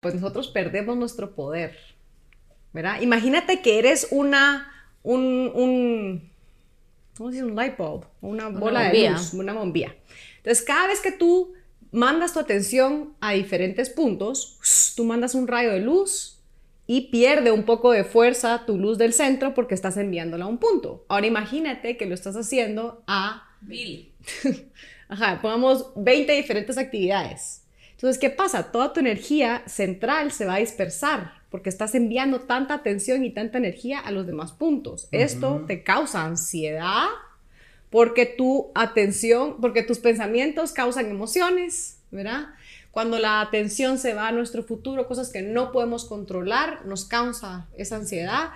pues nosotros perdemos nuestro poder, ¿verdad? Imagínate que eres una, un, un ¿cómo se dice? Un light bulb, una bola de luz, una bombilla. Entonces, cada vez que tú mandas tu atención a diferentes puntos, tú mandas un rayo de luz y pierde un poco de fuerza tu luz del centro porque estás enviándola a un punto. Ahora imagínate que lo estás haciendo a... Mil. Ajá, pongamos 20 diferentes actividades. Entonces, ¿qué pasa? Toda tu energía central se va a dispersar porque estás enviando tanta atención y tanta energía a los demás puntos. Esto te causa ansiedad porque tu atención, porque tus pensamientos causan emociones, ¿verdad? Cuando la atención se va a nuestro futuro, cosas que no podemos controlar, nos causa esa ansiedad.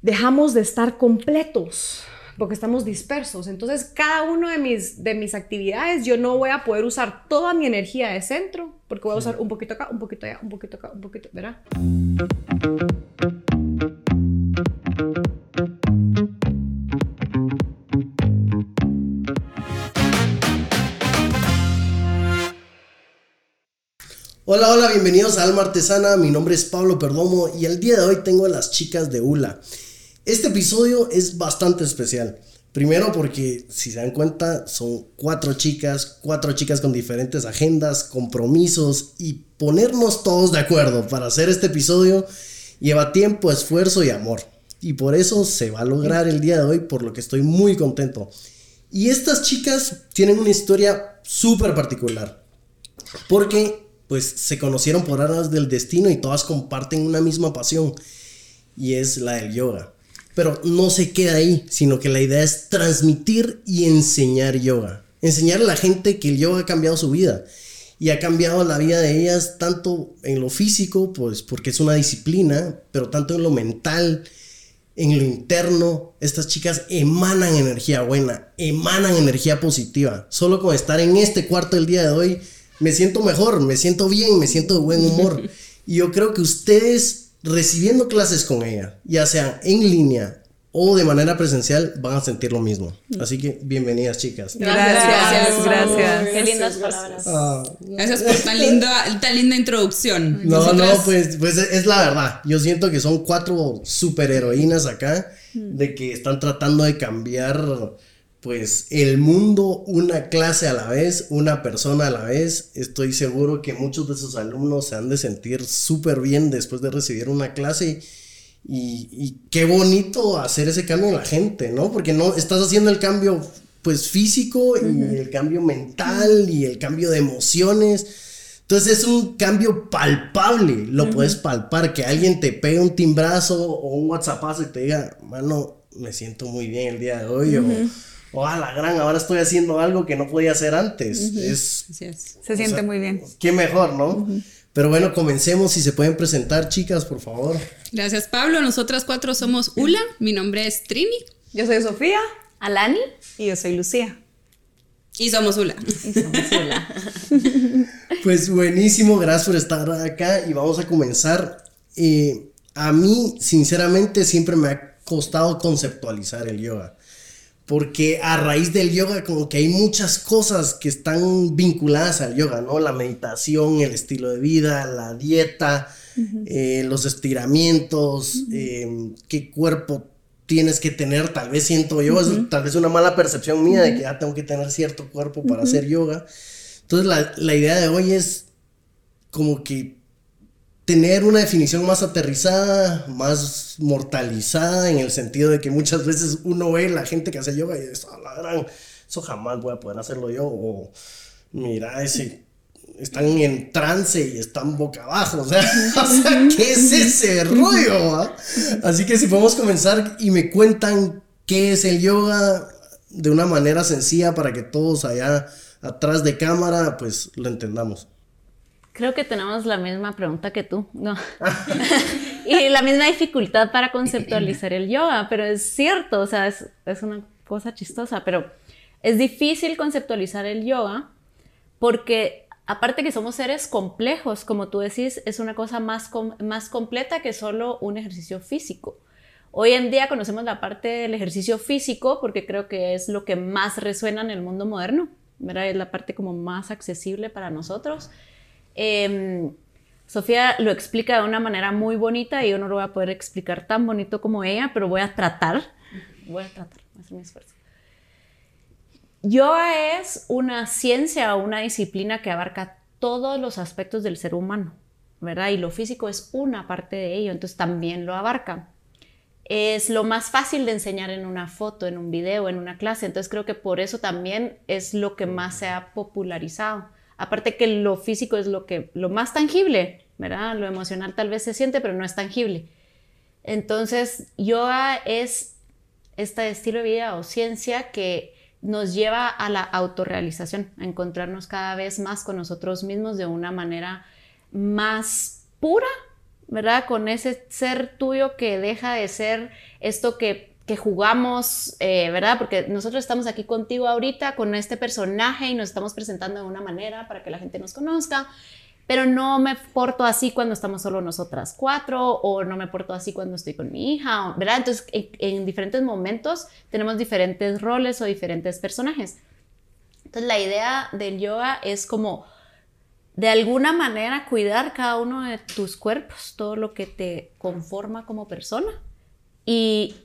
Dejamos de estar completos, porque estamos dispersos. Entonces, cada una de mis, de mis actividades, yo no voy a poder usar toda mi energía de centro, porque voy a usar un poquito acá, un poquito allá, un poquito acá, un poquito, ¿verdad? Hola, hola, bienvenidos a Alma Artesana. Mi nombre es Pablo Perdomo y el día de hoy tengo a las chicas de ULA. Este episodio es bastante especial. Primero porque, si se dan cuenta, son cuatro chicas, cuatro chicas con diferentes agendas, compromisos y ponernos todos de acuerdo para hacer este episodio lleva tiempo, esfuerzo y amor. Y por eso se va a lograr el día de hoy, por lo que estoy muy contento. Y estas chicas tienen una historia súper particular. Porque, pues, se conocieron por aras del destino y todas comparten una misma pasión. Y es la del yoga. Pero no se queda ahí, sino que la idea es transmitir y enseñar yoga. Enseñar a la gente que el yoga ha cambiado su vida. Y ha cambiado la vida de ellas tanto en lo físico, pues porque es una disciplina, pero tanto en lo mental, en lo interno. Estas chicas emanan energía buena, emanan energía positiva. Solo con estar en este cuarto el día de hoy, me siento mejor, me siento bien, me siento de buen humor. Y yo creo que ustedes recibiendo clases con ella, ya sea en línea o de manera presencial, van a sentir lo mismo. Así que bienvenidas, chicas. Gracias, gracias. Qué lindas palabras. Ah, Gracias por tan linda, tan linda introducción. no, no, pues, pues es la verdad. Yo siento que son cuatro superheroínas acá de que están tratando de cambiar pues el mundo una clase a la vez, una persona a la vez. Estoy seguro que muchos de sus alumnos se han de sentir súper bien después de recibir una clase. Y, y qué bonito hacer ese cambio en la gente, ¿no? Porque no estás haciendo el cambio pues físico y el cambio mental y el cambio de emociones. Entonces es un cambio palpable, lo puedes palpar, que alguien te pegue un timbrazo o un whatsappazo y te diga, mano, me siento muy bien el día de hoy, o, o a la gran, ahora estoy haciendo algo que no podía hacer antes. Es, Así es. Se siente muy bien. qué mejor, ¿no? Pero bueno, comencemos, si se pueden presentar, chicas, por favor. Gracias, Pablo. Nosotras cuatro somos ULA. Mi nombre es Trini Yo soy Sofía. Alani Y yo soy Lucía. y somos ULA. y somos Ula. Pues buenísimo, gracias por estar acá y vamos a comenzar. Eh, a mí, sinceramente, siempre me ha costado conceptualizar el yoga. Porque a raíz del yoga, como que hay muchas cosas que están vinculadas al yoga, ¿no? La meditación, el estilo de vida, la dieta, eh, los estiramientos, eh, qué cuerpo tienes que tener, tal vez siento yo, es tal vez una mala percepción mía de que ya tengo que tener cierto cuerpo para hacer yoga. Entonces la, la idea de hoy es como que tener una definición más aterrizada, más mortalizada, en el sentido de que muchas veces uno ve la gente que hace yoga y dice, "A la gran, eso jamás voy a poder hacerlo yo, o mira, ese, están en trance y están boca abajo, o sea, o sea, ¿qué es ese rollo? ah? Así que si podemos comenzar y me cuentan qué es el yoga de una manera sencilla para que todos allá atrás de cámara, pues lo entendamos. Creo que tenemos la misma pregunta que tú, ¿no? y la misma dificultad para conceptualizar el yoga, pero es cierto, o sea, es, es una cosa chistosa, pero es difícil conceptualizar el yoga porque aparte que somos seres complejos, como tú decís, es una cosa más, com- más completa que solo un ejercicio físico. Hoy en día conocemos la parte del ejercicio físico porque creo que es lo que más resuena en el mundo moderno, ¿verdad? Es la parte como más accesible para nosotros. Em, Sofía lo explica de una manera muy bonita y yo no lo voy a poder explicar tan bonito como ella, pero voy a tratar. Voy a tratar, voy a hacer mi esfuerzo. Yoga es una ciencia o una disciplina que abarca todos los aspectos del ser humano, ¿verdad? Y lo físico es una parte de ello, entonces también lo abarca. Es lo más fácil de enseñar en una foto, en un video, en una clase, entonces creo que por eso también es lo que más se ha popularizado. Aparte que lo físico es lo que lo más tangible, ¿verdad? Lo emocional tal vez se siente, pero no es tangible. Entonces, yoga es este estilo de vida o ciencia que nos lleva a la autorrealización, a encontrarnos cada vez más con nosotros mismos de una manera más pura, ¿verdad? Con ese ser tuyo que deja de ser esto que, que jugamos, eh, ¿verdad? Porque nosotros estamos aquí contigo ahorita con este personaje y nos estamos presentando de una manera para que la gente nos conozca pero no me porto así cuando estamos solo nosotras cuatro o no me porto así cuando estoy con mi hija, ¿verdad? Entonces, en, diferentes momentos tenemos diferentes roles o diferentes personajes. Entonces, la idea del yoga es como de alguna manera cuidar cada uno de tus cuerpos, todo lo que te conforma como persona y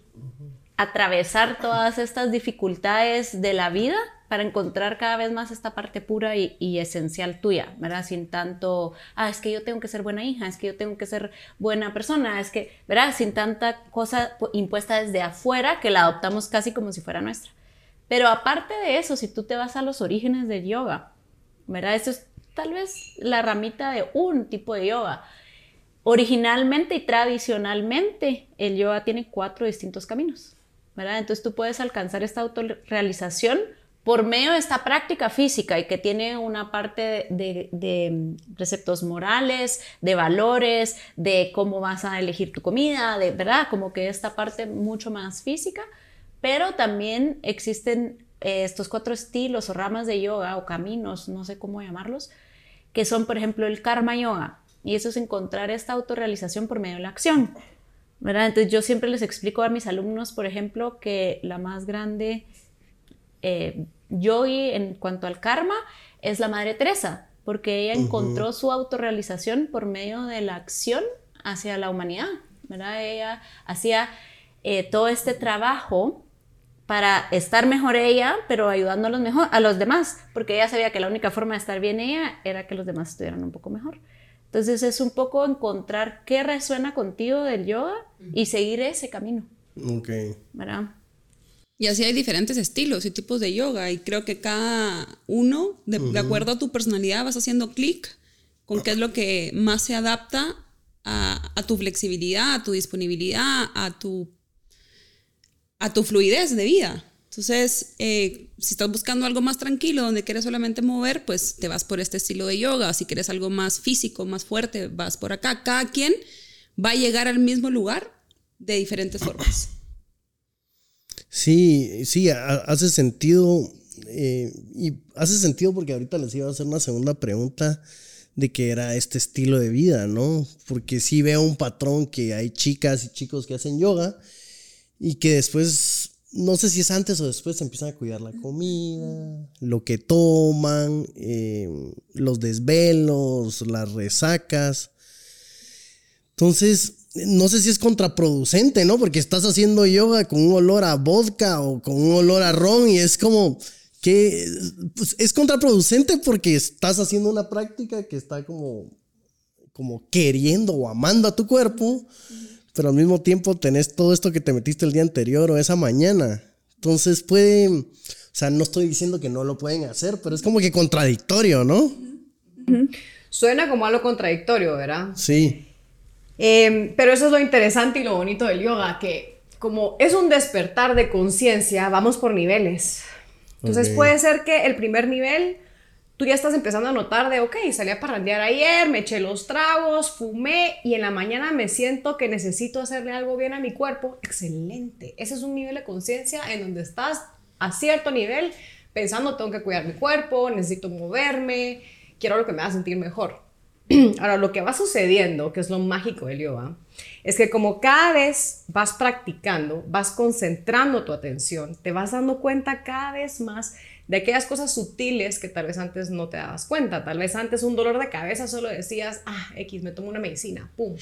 atravesar todas estas dificultades de la vida para encontrar cada vez más esta parte pura y, esencial tuya, ¿verdad? Sin tanto, ah, es que yo tengo que ser buena hija, es que yo tengo que ser buena persona, es que, ¿verdad? Sin tanta cosa impuesta desde afuera que la adoptamos casi como si fuera nuestra. Pero aparte de eso, si tú te vas a los orígenes del yoga, ¿verdad? Eso es tal vez la ramita de un tipo de yoga. Originalmente y tradicionalmente, el yoga tiene cuatro distintos caminos, ¿verdad? Entonces tú puedes alcanzar esta autorrealización por medio de esta práctica física y que tiene una parte de, preceptos morales, de valores, de cómo vas a elegir tu comida, de verdad, como que esta parte mucho más física, pero también existen eh, estos cuatro estilos o ramas de yoga o caminos, no sé cómo llamarlos, que son, por ejemplo, el karma yoga, y eso es encontrar esta autorrealización por medio de la acción. ¿Verdad? Entonces yo siempre les explico a mis alumnos, por ejemplo, que la más grande eh, yogi en cuanto al karma es la Madre Teresa, porque ella encontró su autorrealización por medio de la acción hacia la humanidad, ¿verdad? Ella hacía eh, todo este trabajo para estar mejor ella, pero ayudando a los, mejor, a los demás, porque ella sabía que la única forma de estar bien ella era que los demás estuvieran un poco mejor. Entonces es un poco encontrar qué resuena contigo del yoga y seguir ese camino. Ok. ¿Verdad? Y así hay diferentes estilos y tipos de yoga y creo que cada uno, de, acuerdo a tu personalidad, vas haciendo clic con qué es lo que más se adapta a, tu flexibilidad, a tu disponibilidad, a tu, a tu fluidez de vida. Entonces, eh, si estás buscando algo más tranquilo, donde quieres solamente mover, pues te vas por este estilo de yoga. Si quieres algo más físico, más fuerte, vas por acá. Cada quien va a llegar al mismo lugar de diferentes formas. Sí, sí, hace sentido. Eh, y hace sentido porque ahorita les iba a hacer una segunda pregunta de que era este estilo de vida, ¿no? Porque sí veo un patrón que hay chicas y chicos que hacen yoga y que después, no sé si es antes o después, empiezan a cuidar la comida, lo que toman, eh, los desvelos, las resacas. Entonces, no sé si es contraproducente, ¿no? Porque estás haciendo yoga con un olor a vodka o con un olor a ron y es como que pues, es contraproducente porque estás haciendo una práctica que está como, como queriendo o amando a tu cuerpo, pero al mismo tiempo tenés todo esto que te metiste el día anterior o esa mañana. Entonces puede, o sea, no estoy diciendo que no lo pueden hacer, pero es como que contradictorio, ¿no? Suena como algo contradictorio, ¿verdad? Sí. Em, pero eso es lo interesante y lo bonito del yoga, que como es un despertar de conciencia, vamos por niveles. Entonces puede ser que el primer nivel, tú ya estás empezando a notar de, ok, salí a parrandear ayer, me eché los tragos, fumé y en la mañana me siento que necesito hacerle algo bien a mi cuerpo. Excelente. Ese es un nivel de conciencia en donde estás a cierto nivel pensando, tengo que cuidar mi cuerpo, necesito moverme, quiero lo que me haga sentir mejor. Ahora, lo que va sucediendo, que es lo mágico del yoga, es que como cada vez vas practicando, vas concentrando tu atención, te vas dando cuenta cada vez más de aquellas cosas sutiles que tal vez antes no te dabas cuenta. Tal vez antes un dolor de cabeza solo decías, ah, X, me tomo una medicina, pum.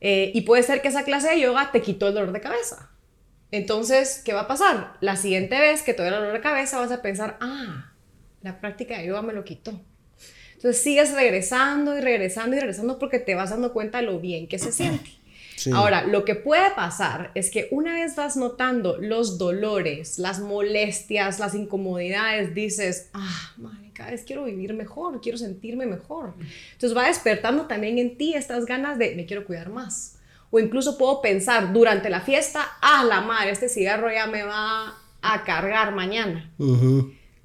Eh, y puede ser que esa clase de yoga te quitó el dolor de cabeza. Entonces, ¿qué va a pasar? La siguiente vez que te el dolor de cabeza vas a pensar, ah, la práctica de yoga me lo quitó. Entonces sigues regresando y regresando y regresando porque te vas dando cuenta de lo bien que se siente. Ahora, lo que puede pasar es que una vez vas notando los dolores, las molestias, las incomodidades, dices, ah, madre, cada vez quiero vivir mejor, quiero sentirme mejor. Entonces va despertando también en ti estas ganas de, me quiero cuidar más. O incluso puedo pensar durante la fiesta, ah, la madre, este cigarro ya me va a cargar mañana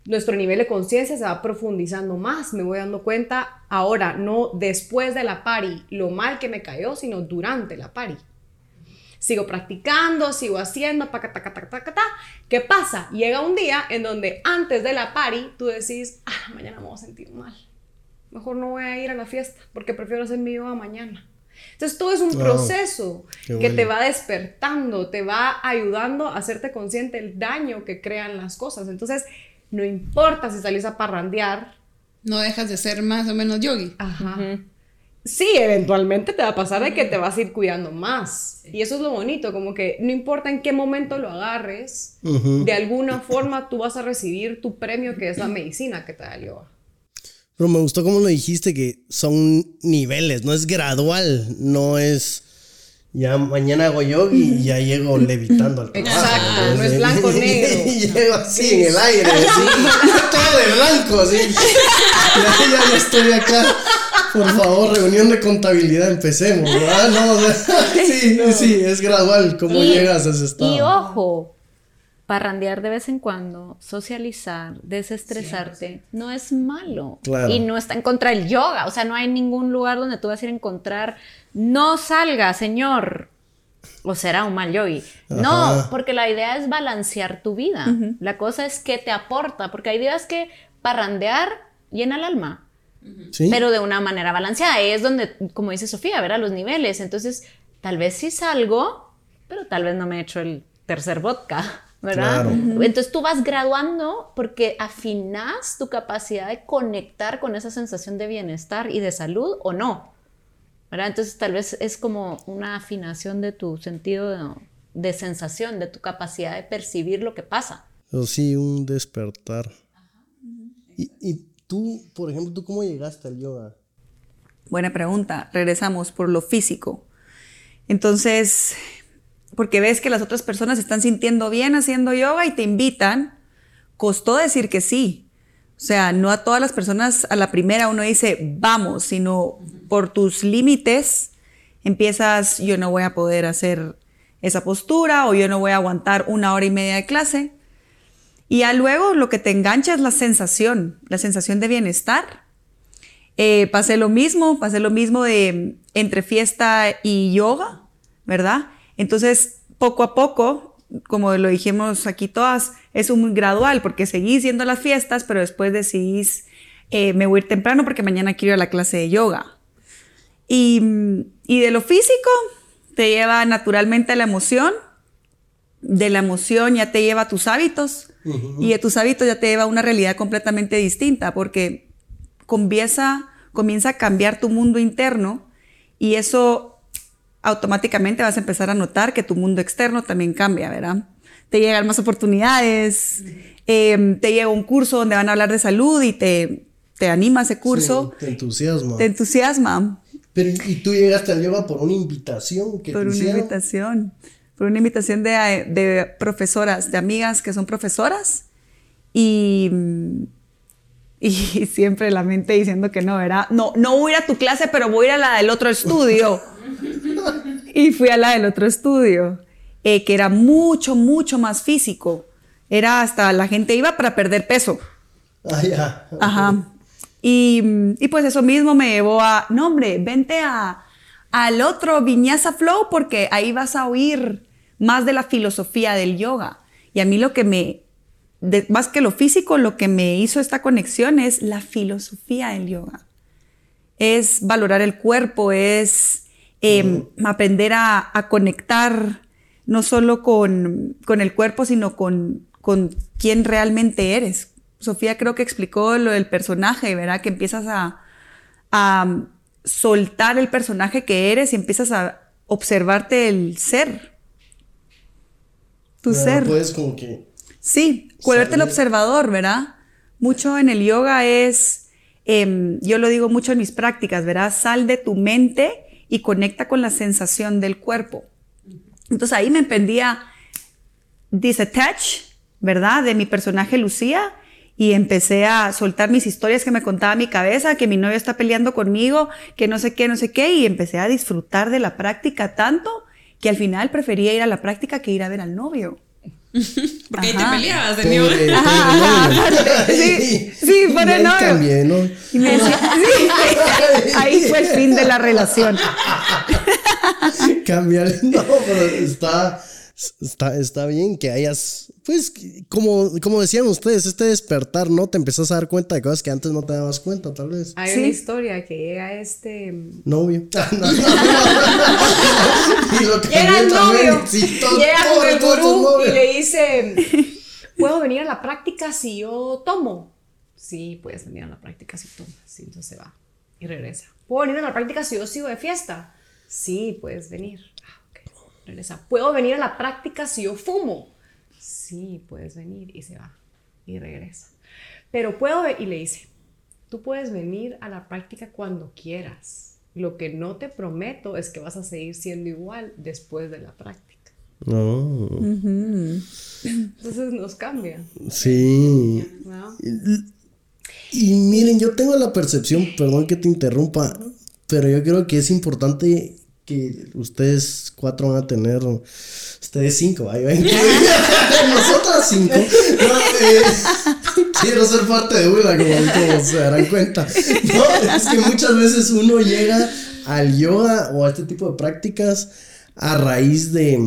nuestro nivel de conciencia se va profundizando más. Me voy dando cuenta ahora, no después de la pari, lo mal que me cayó, sino durante la pari. Sigo practicando, sigo haciendo, ta, ta, ta, ¿Qué pasa? Llega un día en donde antes de la pari tú decís, ah, mañana me voy a sentir mal. Mejor no voy a ir a la fiesta porque prefiero hacer mi yoga mañana. Entonces todo es un proceso que te va despertando, te va ayudando a hacerte consciente del daño que crean las cosas. Entonces no importa si salís a parrandear. No dejas de ser más o menos yogi. Ajá. Sí, eventualmente te va a pasar de que te vas a ir cuidando más. Y eso es lo bonito, como que no importa en qué momento lo agarres, de alguna forma tú vas a recibir tu premio que es la medicina que te da el yoga. Pero me gustó como lo dijiste que son niveles, no es gradual, no es ya mañana hago yogi y ya llego levitando al trabajo. Exacto, no es blanco negro. y llego así en el aire, todo de blanco, así. Ya, ya, estoy acá. Por favor, reunión de contabilidad, empecemos, ¿verdad? No, sí, sí, es gradual cómo llegas a ese estado. Y ojo, parrandear de vez en cuando, socializar, desestresarte, no es malo. Y no está en contra del yoga. O sea, no hay ningún lugar donde tú vas a ir a encontrar, no salga, señor. O será un mal yogi. No, porque la idea es balancear tu vida. La cosa es que te aporta, porque hay días que parrandear llena el alma. Pero de una manera balanceada. es donde, como dice Sofía, ver a los niveles. Entonces, tal vez sí salgo, pero tal vez no me he hecho el tercer vodka. ¿Verdad? Entonces tú vas graduando porque afinas tu capacidad de conectar con esa sensación de bienestar y de salud o no. ¿verdad? Entonces tal vez es como una afinación de tu sentido de, sensación, de tu capacidad de percibir lo que pasa. O sí, un despertar. y, y tú, por ejemplo, ¿tú cómo llegaste al yoga? Buena pregunta. Regresamos por lo físico. Entonces, porque ves que las otras personas están sintiendo bien haciendo yoga y te invitan, costó decir que sí. O sea, no a todas las personas a la primera uno dice, vamos, sino por tus límites empiezas, yo no voy a poder hacer esa postura o yo no voy a aguantar una hora y media de clase. Y ya luego lo que te engancha es la sensación, la sensación de bienestar. Eh, pasé lo mismo, pasé lo mismo de entre fiesta y yoga, ¿verdad? Entonces, poco a poco, como lo dijimos aquí todas, es un gradual porque seguís yendo a las fiestas, pero después decidís, eh, me voy a ir temprano porque mañana quiero ir a la clase de yoga. Y, de lo físico, te lleva naturalmente a la emoción, de la emoción ya te lleva a tus hábitos. Y de tus hábitos ya te lleva a una realidad completamente distinta porque comienza, comienza a cambiar tu mundo interno y eso automáticamente vas a empezar a notar que tu mundo externo también cambia, ¿verdad? Te llegan más oportunidades, em, te llega un curso donde van a hablar de salud y te, te anima ese curso. te entusiasma. Te entusiasma. Pero, ¿y tú llegaste al yoga por una invitación? Que por una invitación. Por una invitación de, de profesoras, de amigas que son profesoras. Y y siempre la mente diciendo que no, ¿verdad? No, no voy a ir a tu clase, pero voy a ir a la del otro estudio. y fui a la del otro estudio, eh, que era mucho, mucho más físico. Era hasta la gente iba para perder peso. Ah, ya. Ajá. Y, y, pues eso mismo me llevó a, no hombre, vente a, al otro Viñasa Flow porque ahí vas a oír más de la filosofía del yoga. Y a mí lo que me, más que lo físico, lo que me hizo esta conexión es la filosofía del yoga. Es valorar el cuerpo, es Em, aprender a, conectar no solo con, el cuerpo, sino con, con quién realmente eres. Sofía creo que explicó lo del personaje, ¿verdad? Que empiezas a, a soltar el personaje que eres y empiezas a observarte el ser. Tu ser. Puedes como que. Sí, volverte el observador, ¿verdad? Mucho en el yoga es, em, yo lo digo mucho en mis prácticas, ¿verdad? Sal de tu mente y conecta con la sensación del cuerpo. Entonces ahí me emprendía disattach, ¿verdad? De mi personaje Lucía y empecé a soltar mis historias que me contaba mi cabeza, que mi novio está peleando conmigo, que no sé qué, no sé qué, y empecé a disfrutar de la práctica tanto que al final prefería ir a la práctica que ir a ver al novio. Porque ahí te peleabas de Pobre, nuevo. Ajá, sí, sí, Y ahí cambié, ¿no? Y me decía, sí, ahí fue el fin de la relación. Cambiar. No, pero está, está, está bien que hayas, pues, como, como decían ustedes, este despertar, ¿no? Te empezás a dar cuenta de cosas que antes no te dabas cuenta, tal vez. Hay Sí. una historia que llega este... Novio. No, no, no. y lo Llega cambié el también. novio, Sí, todo- llega con el gurú y le dice, ¿puedo venir a la práctica si yo tomo? Sí, puedes venir a la práctica si tomas. Sí, entonces se va y regresa. ¿Puedo venir a la práctica si yo sigo de fiesta? Sí, puedes venir. Regresa. ¿Puedo venir a la práctica si yo fumo? Sí, puedes venir y se va y regresa. Pero puedo, y le dice, tú puedes venir a la práctica cuando quieras. Lo que no te prometo es que vas a seguir siendo igual después de la práctica. No. Entonces nos cambia. Sí. ¿no? Y miren, yo tengo la percepción, perdón que te interrumpa, pero yo creo que es importante que ustedes cuatro van a tener, ustedes cinco, ¿va? Yo incluyo- nosotras cinco. No, eh, quiero ser parte de una, como, como se darán cuenta. No, es que muchas veces uno llega al yoga o a este tipo de prácticas a raíz de,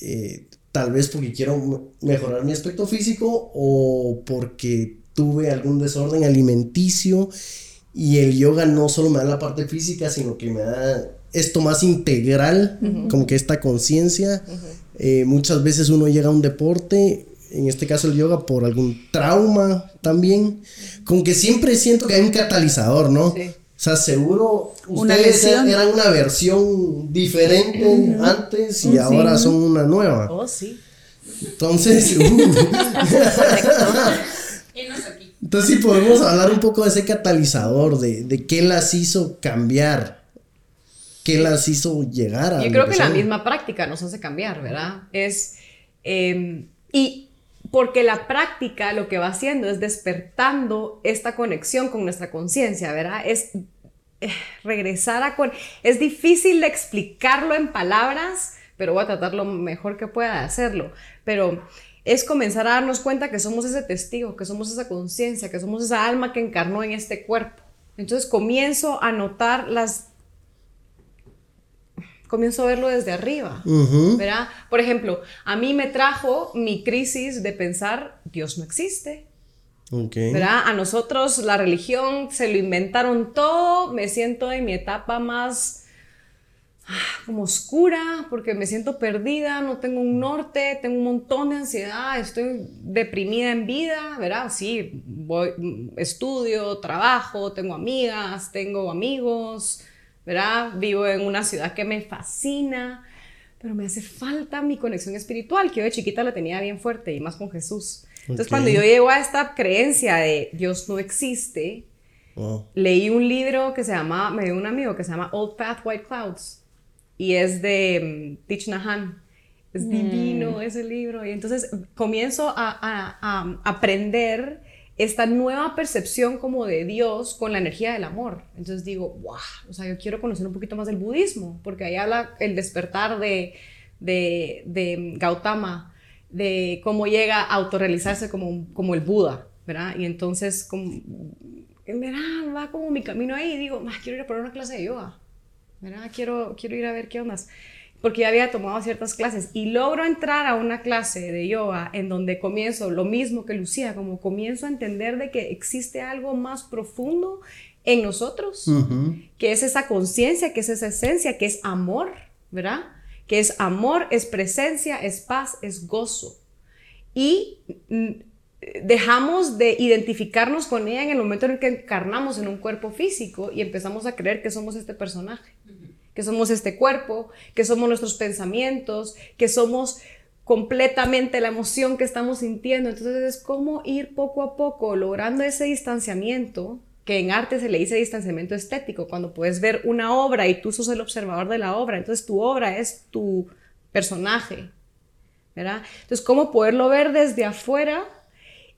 eh, tal vez porque quiero mejorar mi aspecto físico o porque tuve algún desorden alimenticio y el yoga no solo me da la parte física, sino que me da esto más integral, como que esta conciencia. Eh, muchas veces uno llega a un deporte, en este caso el yoga, por algún trauma también, con que siempre siento que hay un catalizador, ¿no? Sí. O sea, seguro ustedes eran una versión diferente antes y ahora son una nueva. Oh, sí. Entonces, uh, entonces sí podemos hablar un poco de ese catalizador, de, de qué las hizo cambiar, qué las hizo llegar a... Yo creo que la misma práctica nos hace cambiar, ¿verdad? Es, eh, y porque la práctica lo que va haciendo es despertando esta conexión con nuestra conciencia, ¿verdad? Es eh, regresar a con... Es difícil de explicarlo en palabras, pero voy a tratar lo mejor que pueda de hacerlo. Pero es comenzar a darnos cuenta que somos ese testigo, que somos esa conciencia, que somos esa alma que encarnó en este cuerpo. Entonces comienzo a notar las comienzo a verlo desde arriba, Ujú. ¿verdad? Por ejemplo, a mí me trajo mi crisis de pensar, Dios no existe, Ok. ¿verdad? A nosotros la religión se lo inventaron todo, me siento en mi etapa más ah, como oscura, porque me siento perdida, no tengo un norte, tengo un montón de ansiedad, estoy deprimida en vida, ¿verdad? Sí, voy, estudio, trabajo, tengo amigas, tengo amigos, ¿verdad? Vivo en una ciudad que me fascina, pero me hace falta mi conexión espiritual, que yo de chiquita la tenía bien fuerte y más con Jesús. Entonces, cuando yo llego a esta creencia de Dios no existe, Wow. leí un libro que se llama, me dio un amigo que se llama Old Path White Clouds y es de mm, Thich Nhat Hanh. Es divino ese libro y entonces comienzo a, a- a aprender esta nueva percepción como de Dios con la energía del amor. Entonces digo, wow, o sea, yo quiero conocer un poquito más del budismo porque ahí habla el despertar de, de, de Gautama, de cómo llega a autorrealizarse como, como el Buda, ¿verdad? Y entonces, como, ¿verdad? Va como mi camino ahí y digo, "Ah, quiero ir a poner una clase de yoga, ¿verdad? Quiero, quiero ir a ver qué ondas. Porque ya había tomado ciertas clases y logro entrar a una clase de yoga en donde comienzo lo mismo que Lucía, como comienzo a entender de que existe algo más profundo en nosotros, que es esa conciencia, que es esa esencia, que es amor, ¿verdad? Que es amor, es presencia, es paz, es gozo. y mm, dejamos de identificarnos con ella en el momento en el que encarnamos en un cuerpo físico y empezamos a creer que somos este personaje, que somos este cuerpo, que somos nuestros pensamientos, que somos completamente la emoción que estamos sintiendo. Entonces es como ir poco a poco logrando ese distanciamiento, que en arte se le dice distanciamiento estético, cuando puedes ver una obra y tú sos el observador de la obra, entonces tu obra es tu personaje, ¿verdad? Entonces, ¿cómo poderlo ver desde afuera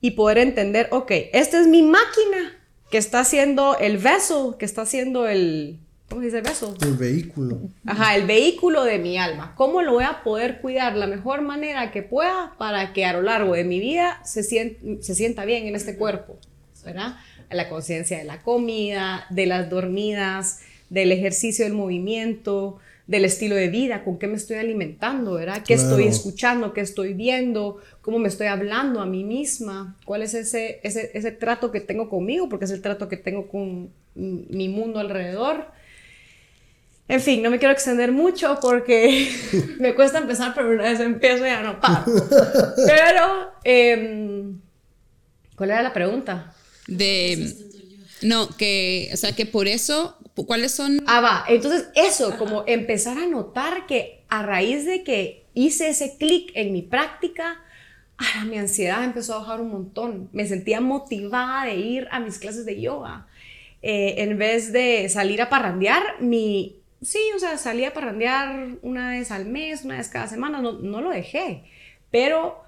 y poder entender, ok, esta es mi máquina que está haciendo el vessel, que está haciendo el, ¿cómo se dice vessel? El vehículo. Ajá, el vehículo de mi alma. ¿Cómo lo voy a poder cuidar la mejor manera que pueda para que a lo largo de mi vida se, se sienta bien en este cuerpo? ¿Verdad? La conciencia de la comida, de las dormidas, del ejercicio, del movimiento, del estilo de vida, con qué me estoy alimentando, ¿verdad? ¿Qué estoy escuchando? ¿Qué estoy viendo? ¿Cómo me estoy hablando a mí misma? ¿Cuál es ese, ese, ese trato que tengo conmigo? Porque es el trato que tengo con mi mundo alrededor. En fin, no me quiero extender mucho porque me cuesta empezar, pero una vez empiezo ya no paro. Pero, em, ¿cuál era la pregunta? De, no, que, o sea, que por eso ¿Cuáles son? Ah, va. Entonces, eso, como empezar a notar que a raíz de que hice ese clic en mi práctica, ah, mi ansiedad empezó a bajar un montón. Me sentía motivada de ir a mis clases de yoga. Eh, en vez de salir a parrandear, mi... Sí, o sea, salí a parrandear una vez al mes, una vez cada semana, no, no lo dejé. Pero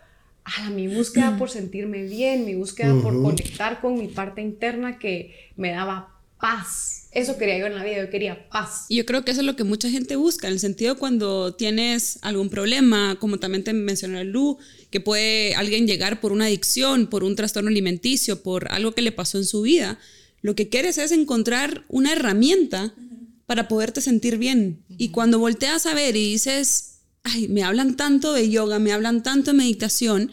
a mi búsqueda por sentirme bien, mi búsqueda por conectar con mi parte interna que me daba paz, eso quería yo en la vida, yo quería paz. Y yo creo que eso es lo que mucha gente busca, en el sentido cuando tienes algún problema, como también te mencionó Lu, que puede alguien llegar por una adicción, por un trastorno alimenticio, por algo que le pasó en su vida, lo que quieres es encontrar una herramienta para poderte sentir bien. Y cuando volteas a ver y dices, ay, me hablan tanto de yoga, me hablan tanto de meditación,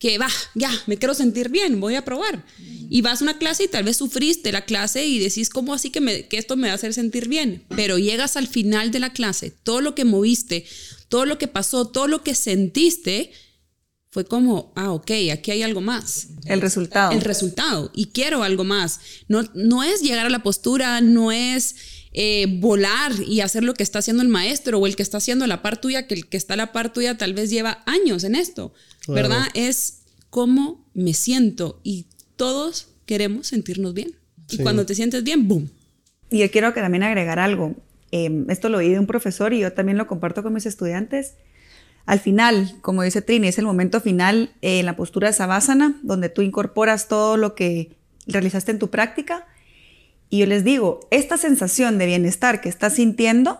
que va, ya, me quiero sentir bien, voy a probar. Y vas a una clase y tal vez sufriste la clase y decís, ¿cómo así que, me, que esto me va a hacer sentir bien? Pero llegas al final de la clase, todo lo que moviste, todo lo que pasó, todo lo que sentiste, fue como, ah, ok, aquí hay algo más. El resultado. El resultado. Y quiero algo más. No, no es llegar a la postura, no es eh, volar y hacer lo que está haciendo el maestro o el que está haciendo la par tuya, que el que está a la par tuya tal vez lleva años en esto. ¿verdad? Es cómo me siento y todos queremos sentirnos bien. Y cuando te sientes bien, ¡boom! Y yo quiero que también agregar algo. Em, esto lo oí de un profesor y yo también lo comparto con mis estudiantes. Al final, como dice Trini, es el momento final en la postura de Savasana, donde tú incorporas todo lo que realizaste en tu práctica. Y yo les digo, esta sensación de bienestar que estás sintiendo,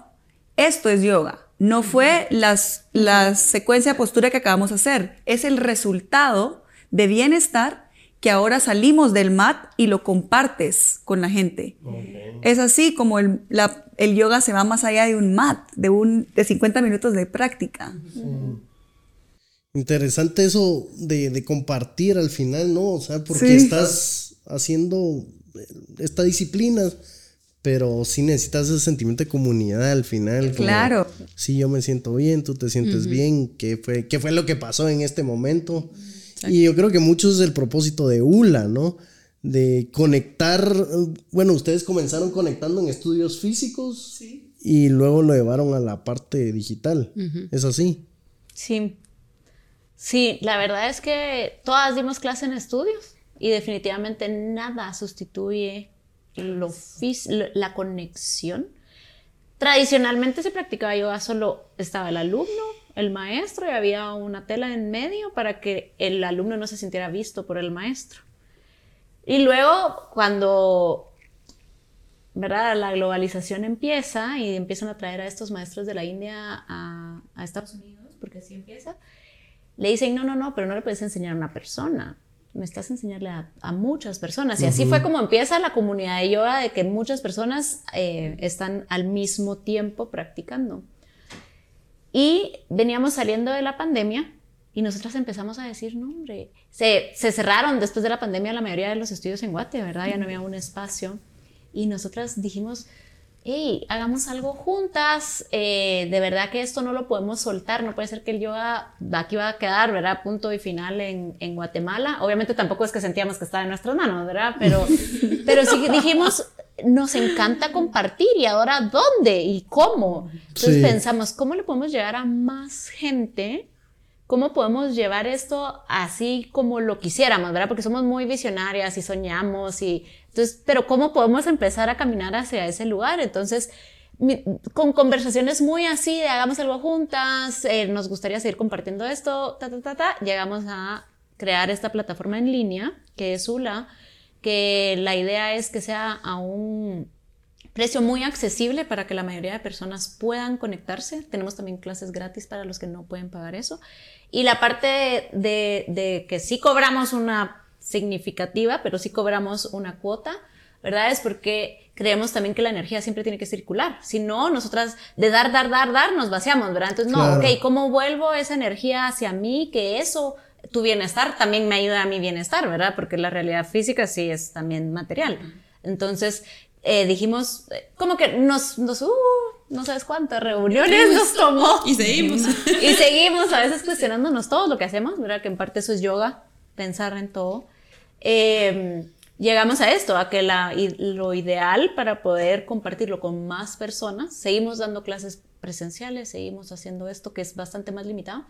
esto es yoga. No fue las, la secuencia de postura que acabamos de hacer, es el resultado de bienestar que ahora salimos del mat y lo compartes con la gente. Es así como el, el, yoga se va más allá de un mat, de, un, de 50 minutos de práctica. Interesante eso de, de, compartir al final, ¿no? O sea, porque estás haciendo esta disciplina pero sí necesitas ese sentimiento de comunidad al final. Claro. sí, yo me siento bien, tú te sientes bien, ¿qué fue, ¿qué fue lo que pasó en este momento? Y yo creo que mucho es el propósito de ULA, ¿no? De conectar, bueno, ustedes comenzaron conectando en estudios físicos sí. y luego lo llevaron a la parte digital. ¿Es así? Sí. Sí, la verdad es que todas dimos clase en estudios y definitivamente nada sustituye lo la conexión. Tradicionalmente se practicaba yoga solo estaba el alumno, el maestro y había una tela en medio para que el alumno no se sintiera visto por el maestro. Y luego cuando ¿verdad? la globalización empieza y empiezan a traer a estos maestros de la India a, a Estados Unidos, porque así empieza, le dicen, no, no, no, pero no le puedes enseñar a una persona necesitas enseñarle a, muchas personas. Y así fue como empieza la comunidad de yoga, de que muchas personas eh, están al mismo tiempo practicando. Y veníamos saliendo de la pandemia y nosotras empezamos a decir, no, hombre, se, se cerraron después de la pandemia la mayoría de los estudios en Guate, ¿verdad? Ya no había un espacio. Y nosotras dijimos, hey, hagamos algo juntas, eh, de verdad que esto no lo podemos soltar, no puede ser que el yoga aquí va a quedar, ¿verdad? Punto y final en, en Guatemala. Obviamente tampoco es que sentíamos que estaba en nuestras manos, ¿verdad? Pero, pero sí dijimos, nos encanta compartir y ahora dónde y cómo. Entonces pensamos, ¿cómo le podemos llegar a más gente? ¿Cómo podemos llevar esto así como lo quisiéramos, verdad? Porque somos muy visionarias y soñamos y entonces, pero ¿cómo podemos empezar a caminar hacia ese lugar? Entonces, con conversaciones muy así de hagamos algo juntas, eh, nos gustaría seguir compartiendo esto, ta, ta, ta, ta, llegamos a crear esta plataforma en línea que es ULA, que la idea es que sea a un precio muy accesible para que la mayoría de personas puedan conectarse. Tenemos también clases gratis para los que no pueden pagar eso. Y la parte de, de que sí cobramos una significativa, pero sí cobramos una cuota, ¿verdad? Es porque creemos también que la energía siempre tiene que circular. Si no, nosotras de dar, dar, dar, dar, nos vaciamos, ¿verdad? Entonces, no, ok, ¿cómo vuelvo esa energía hacia mí? Que eso, tu bienestar también me ayuda a mi bienestar, ¿verdad? Porque la realidad física sí es también material. Entonces, eh, dijimos, eh, como que nos, nos uh, no sabes cuántas reuniones nos tomó. Y seguimos. y seguimos a veces cuestionándonos todo lo que hacemos, ¿verdad? Que en parte eso es yoga, pensar en todo. Em, llegamos a esto, a que la, lo ideal para poder compartirlo con más personas, seguimos dando clases presenciales, seguimos haciendo esto que es bastante más limitado,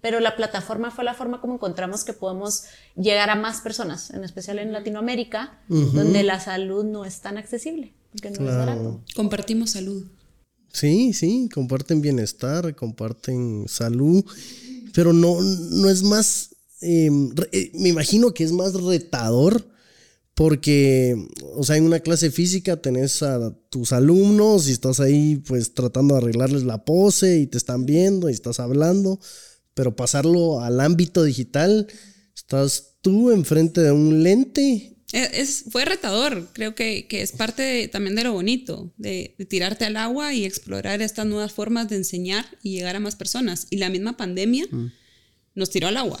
pero la plataforma fue la forma como encontramos que podemos llegar a más personas, en especial en Latinoamérica, donde la salud no es tan accesible, porque no es barato. Compartimos salud. Sí, sí, comparten bienestar, comparten salud, pero no, no es más eh, me imagino que es más retador porque, o sea, en una clase física tenés a tus alumnos y estás ahí pues tratando de arreglarles la pose y te están viendo y estás hablando, pero pasarlo al ámbito digital, estás tú enfrente de un lente. E, es, fue retador, creo que, que es parte también de lo bonito, de, tirarte al agua y explorar estas nuevas formas de enseñar y llegar a más personas. Y la misma pandemia mm. nos tiró al agua.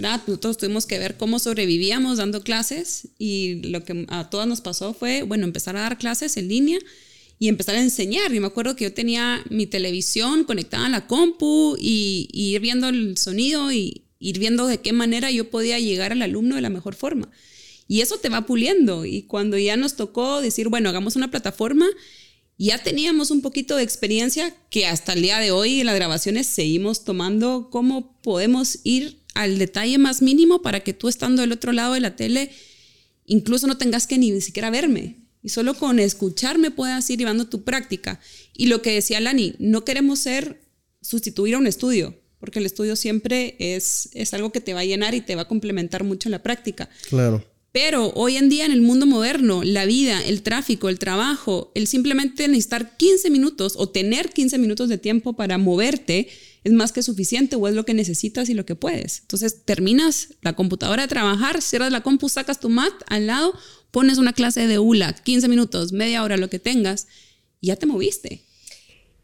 Nosotros tuvimos que ver cómo sobrevivíamos dando clases y lo que a todas nos pasó fue, bueno, empezar a dar clases en línea y empezar a enseñar. Y me acuerdo que yo tenía mi televisión conectada a la compu y, ir viendo el sonido y ir viendo de qué manera yo podía llegar al alumno de la mejor forma. Y eso te va puliendo. Y cuando ya nos tocó decir, bueno, hagamos una plataforma, ya teníamos un poquito de experiencia que hasta el día de hoy en las grabaciones seguimos tomando cómo podemos ir al detalle más mínimo para que tú estando del otro lado de la tele incluso no tengas que ni siquiera verme. Y solo con escucharme puedas ir llevando tu práctica. Y lo que decía Lani, no queremos ser sustituir a un estudio, porque el estudio siempre es, es algo que te va a llenar y te va a complementar mucho en la práctica. Claro. Pero hoy en día en el mundo moderno, la vida, el tráfico, el trabajo, el simplemente necesitar 15 minutos o tener 15 minutos de tiempo para moverte, es más que suficiente o es lo que necesitas y lo que puedes. Entonces terminas la computadora de trabajar, cierras la compu, sacas tu mat al lado, pones una clase de ULA, 15 minutos, media hora, lo que tengas, y ya te moviste.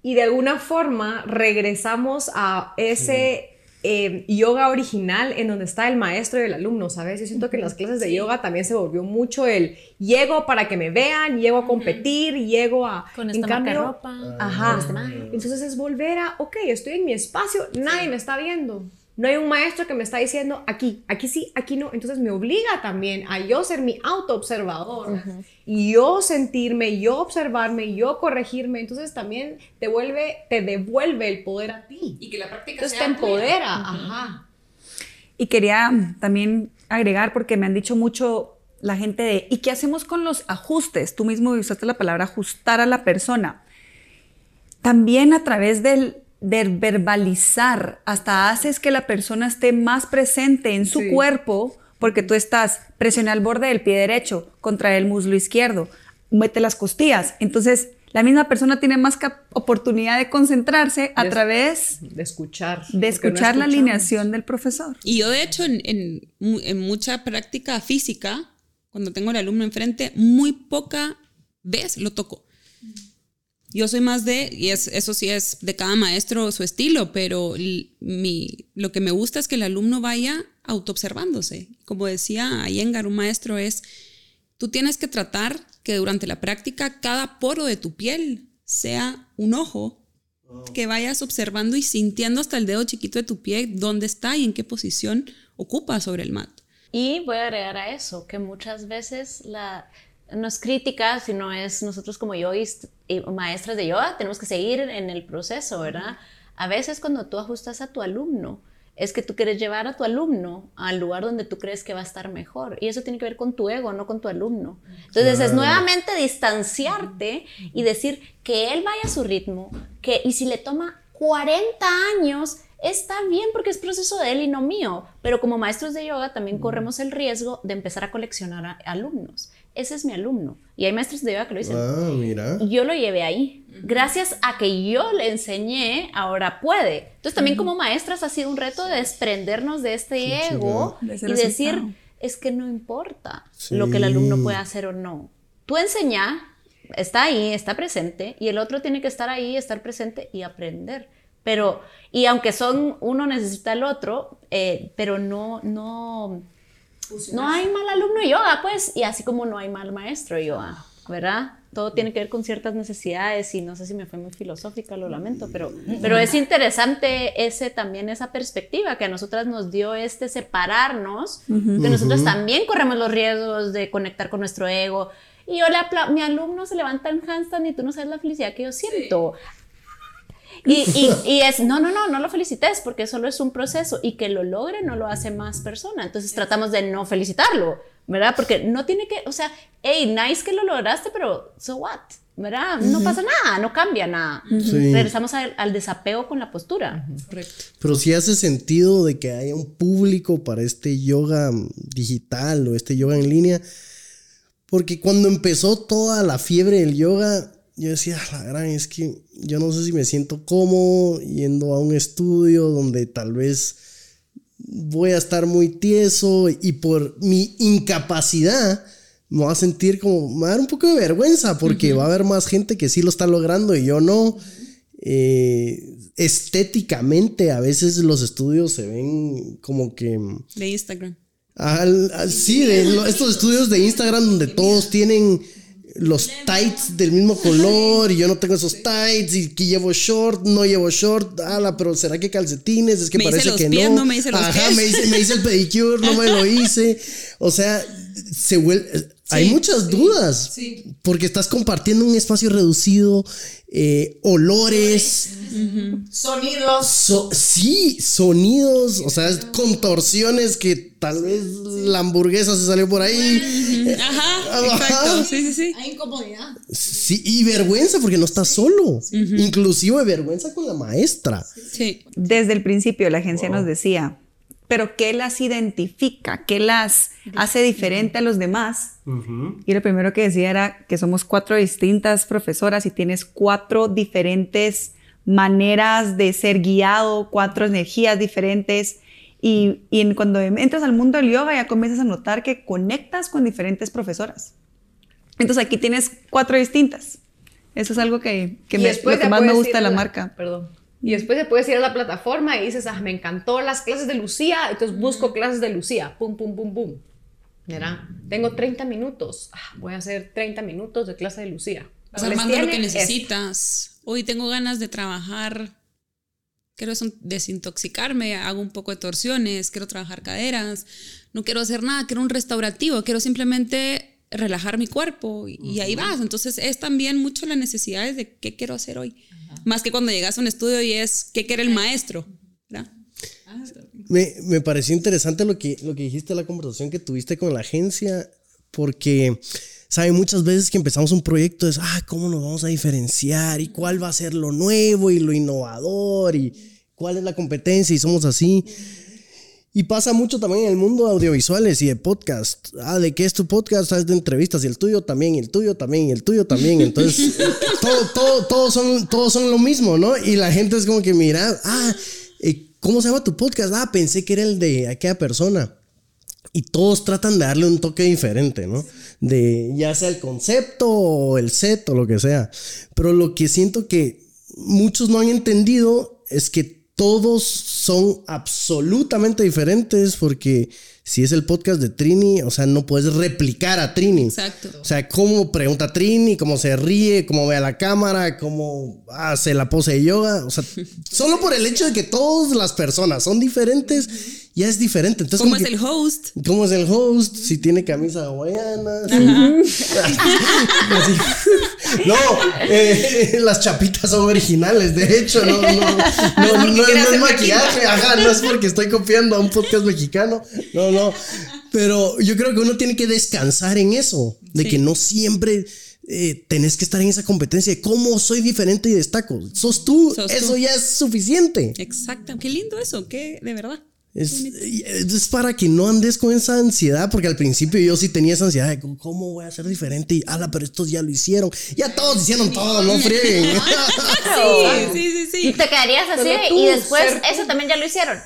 Y de alguna forma regresamos a ese eh, yoga original en donde está el maestro y el alumno, ¿sabes? Yo siento que en las clases de yoga también se volvió mucho el llego para que me vean, llego a competir, llego a... Con esta cambio, ropa. Ajá. Entonces es volver a, ok, estoy en mi espacio, nadie me está viendo. No hay un maestro que me está diciendo aquí, aquí sí, aquí no. Entonces me obliga también a yo ser mi auto-observador y yo sentirme, yo observarme, yo corregirme. Entonces también te, vuelve, te devuelve el poder a ti. Y que la práctica Entonces te empodera. Ajá. Y quería también agregar, porque me han dicho mucho la gente de, ¿y qué hacemos con los ajustes? Tú mismo usaste la palabra ajustar a la persona. También a través del de verbalizar, hasta haces que la persona esté más presente en su cuerpo, porque tú estás presiona al borde del pie derecho contra el muslo izquierdo, mete las costillas. Entonces, la misma persona tiene más oportunidad de concentrarse a través de escuchar. De escuchar la alineación del profesor. Y yo, de hecho, en, en mucha práctica física, cuando tengo al alumno enfrente, muy poca vez lo toco. Yo soy más de, y es, eso sí es de cada maestro su estilo, pero mi, lo que me gusta es que el alumno vaya autoobservándose. Como decía Ayengar, un maestro es, tú tienes que tratar que durante la práctica cada poro de tu piel sea un ojo que vayas observando y sintiendo hasta el dedo chiquito de tu pie dónde está y en qué posición ocupa sobre el mat. Y voy a agregar a eso que muchas veces la, no es crítica, sino es nosotros como yo y maestras de yoga tenemos que seguir en el proceso, ¿verdad? A veces cuando tú ajustas a tu alumno, es que tú quieres llevar a tu alumno al lugar donde tú crees que va a estar mejor. Y eso tiene que ver con tu ego, no con tu alumno. Entonces es nuevamente distanciarte y decir que él vaya a su ritmo, que y si le toma 40 años, está bien porque es proceso de él y no mío. Pero como maestros de yoga también corremos el riesgo de empezar a coleccionar alumnos ese es mi alumno. Y hay maestros de yoga que lo dicen. Ah, mira. Yo lo llevé ahí. Gracias a que yo le enseñé, ahora puede. Entonces también como maestras ha sido un reto de desprendernos de este ego y decir, es que no importa lo que el alumno pueda hacer o no. Tú enseña, está ahí, está presente, y el otro tiene que estar ahí, estar presente y aprender. Pero, y aunque son, uno necesita el otro, eh, pero no, no, no hay mal alumno de yoga, pues, y así como no hay mal maestro de yoga, ¿verdad? Todo tiene que ver con ciertas necesidades y no sé si me fue muy filosófica, lo lamento, pero, pero es interesante ese también esa perspectiva que a nosotras nos dio este separarnos, que nosotros también corremos los riesgos de conectar con nuestro ego. Y yo le mi alumno se levanta en handstand y tú no sabes la felicidad que yo siento. Y, y, es, no, no, no, no lo felicites porque solo es un proceso y que lo logre no lo hace más persona. Entonces tratamos de no felicitarlo, ¿verdad? Porque no tiene que, o sea, hey, nice que lo lograste, pero so what? ¿verdad? No pasa nada, no cambia nada. Regresamos al, al, desapego con la postura. Correcto. Pero sí hace sentido de que haya un público para este yoga digital o este yoga en línea. Porque cuando empezó toda la fiebre del yoga, yo decía, la gran, es que yo no sé si me siento cómodo yendo a un estudio donde tal vez voy a estar muy tieso y por mi incapacidad me va a sentir como, me va a dar un poco de vergüenza porque va a haber más gente que sí lo está logrando y yo no. Eh, estéticamente a veces los estudios se ven como que... De Instagram. sí, de estos estudios de Instagram donde todos tienen los tights del mismo color y yo no tengo esos tights y que llevo short, no llevo short, ala, pero ¿será que calcetines? Es que parece que no. me dice los Ajá, Me, hice, me hice el pedicure, no me lo hice. O sea, se vuelve hay muchas dudas. Porque estás compartiendo un espacio reducido, eh, olores, sonidos. sí, sonidos, o sea, contorsiones que tal vez la hamburguesa se salió por ahí. Ajá, exacto. Sí, sí, sí. Hay incomodidad. Sí, y vergüenza porque no estás solo. Inclusive vergüenza con la maestra. Sí. Desde el principio la agencia nos decía, pero ¿qué las identifica? ¿Qué las hace diferente a los demás? Y lo primero que decía era que somos cuatro distintas profesoras y tienes cuatro diferentes maneras de ser guiado, cuatro energías diferentes. Y, cuando entras al mundo del yoga ya comienzas a notar que conectas con diferentes profesoras. Entonces aquí tienes cuatro distintas. Eso es algo que, que, me, lo que más me gusta de la marca. Perdón y después te puedes ir a la plataforma y dices, ah, me encantó las clases de Lucía, entonces busco clases de Lucía, pum, pum, pum, pum. Mira, tengo 30 minutos, ah, voy a hacer 30 minutos de clase de Lucía. Vas armando lo que necesitas. Hoy tengo ganas de trabajar, quiero desintoxicarme, hago un poco de torsiones, quiero trabajar caderas, no quiero hacer nada, quiero un restaurativo, quiero simplemente relajar mi cuerpo y, ahí vas. Entonces es también mucho la necesidad de qué quiero hacer hoy. Más que cuando llegas a un estudio y es qué quiere el maestro. Me, me, pareció interesante lo que, lo que dijiste, la conversación que tuviste con la agencia, porque, ¿sabe? Muchas veces que empezamos un proyecto es, ah, ¿cómo nos vamos a diferenciar? ¿Y cuál va a ser lo nuevo y lo innovador? ¿Y cuál es la competencia? Y somos así. Y pasa mucho también en el mundo de audiovisuales y de podcast. Ah, ¿de qué es tu podcast? ¿Sabes? De entrevistas y el tuyo también, y el tuyo también, y el tuyo también. Entonces, todo, todo, todos, son, todos son lo mismo, ¿no? Y la gente es como que mira, ah, eh, ¿cómo se llama tu podcast? Ah, pensé que era el de aquella persona. Y todos tratan de darle un toque diferente, ¿no? De ya sea el concepto o el set o lo que sea. Pero lo que siento que muchos no han entendido es que todos son absolutamente diferentes porque si es el podcast de Trini, o sea, no puedes replicar a Trini. Exacto. O sea, cómo pregunta Trini, cómo se ríe, cómo ve a la cámara, cómo hace la pose de yoga. O sea, solo por el hecho de que todas las personas son diferentes, ya es diferente. Entonces, ¿Cómo es que- el host? ¿Cómo es el host? Si tiene camisa hawaiana. No, eh, las chapitas son originales, de hecho, no, no, no, no, no, no es maquillaje, ajá, no es porque estoy copiando a un podcast mexicano, no, no, pero yo creo que uno tiene que descansar en eso, de Sí. que no siempre eh, tenés que estar en esa competencia de cómo soy diferente y destaco, sos tú, Sos eso tú. ya es suficiente. Exacto. Qué lindo eso, qué de verdad. Es, es para que no andes con esa ansiedad, porque al principio yo sí tenía esa ansiedad de cómo voy a ser diferente y ala, pero estos ya lo hicieron. Ya todos hicieron todo, no frieguen. Sí, sí, sí, sí. Y te quedarías así tú, y después eso también ya lo hicieron.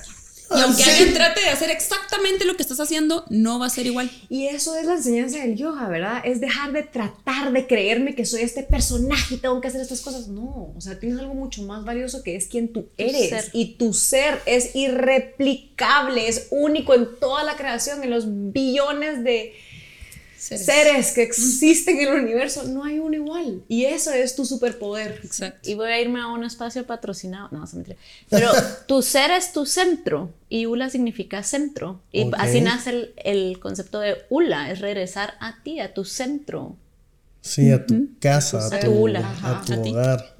Y aunque Sí. alguien trate de hacer exactamente lo que estás haciendo, no va a ser igual. Y eso es la enseñanza del yoga, ¿verdad? Es dejar de tratar de creerme que soy este personaje y tengo que hacer estas cosas. No, o sea, tienes algo mucho más valioso que es quien tú eres. Y tu ser es irreplicable, es único en toda la creación, en los billones de seres, que existen en el universo. No hay uno igual. Y eso es tu superpoder. Exacto. Y voy a irme a un espacio patrocinado. No, se mentira. Pero tu ser es tu centro y Ula significa centro. Y así nace el, el concepto de Ula, es regresar a ti, a tu centro. Sí, a tu casa, a A tu, tu hula, a ajá, tu a ti. hogar.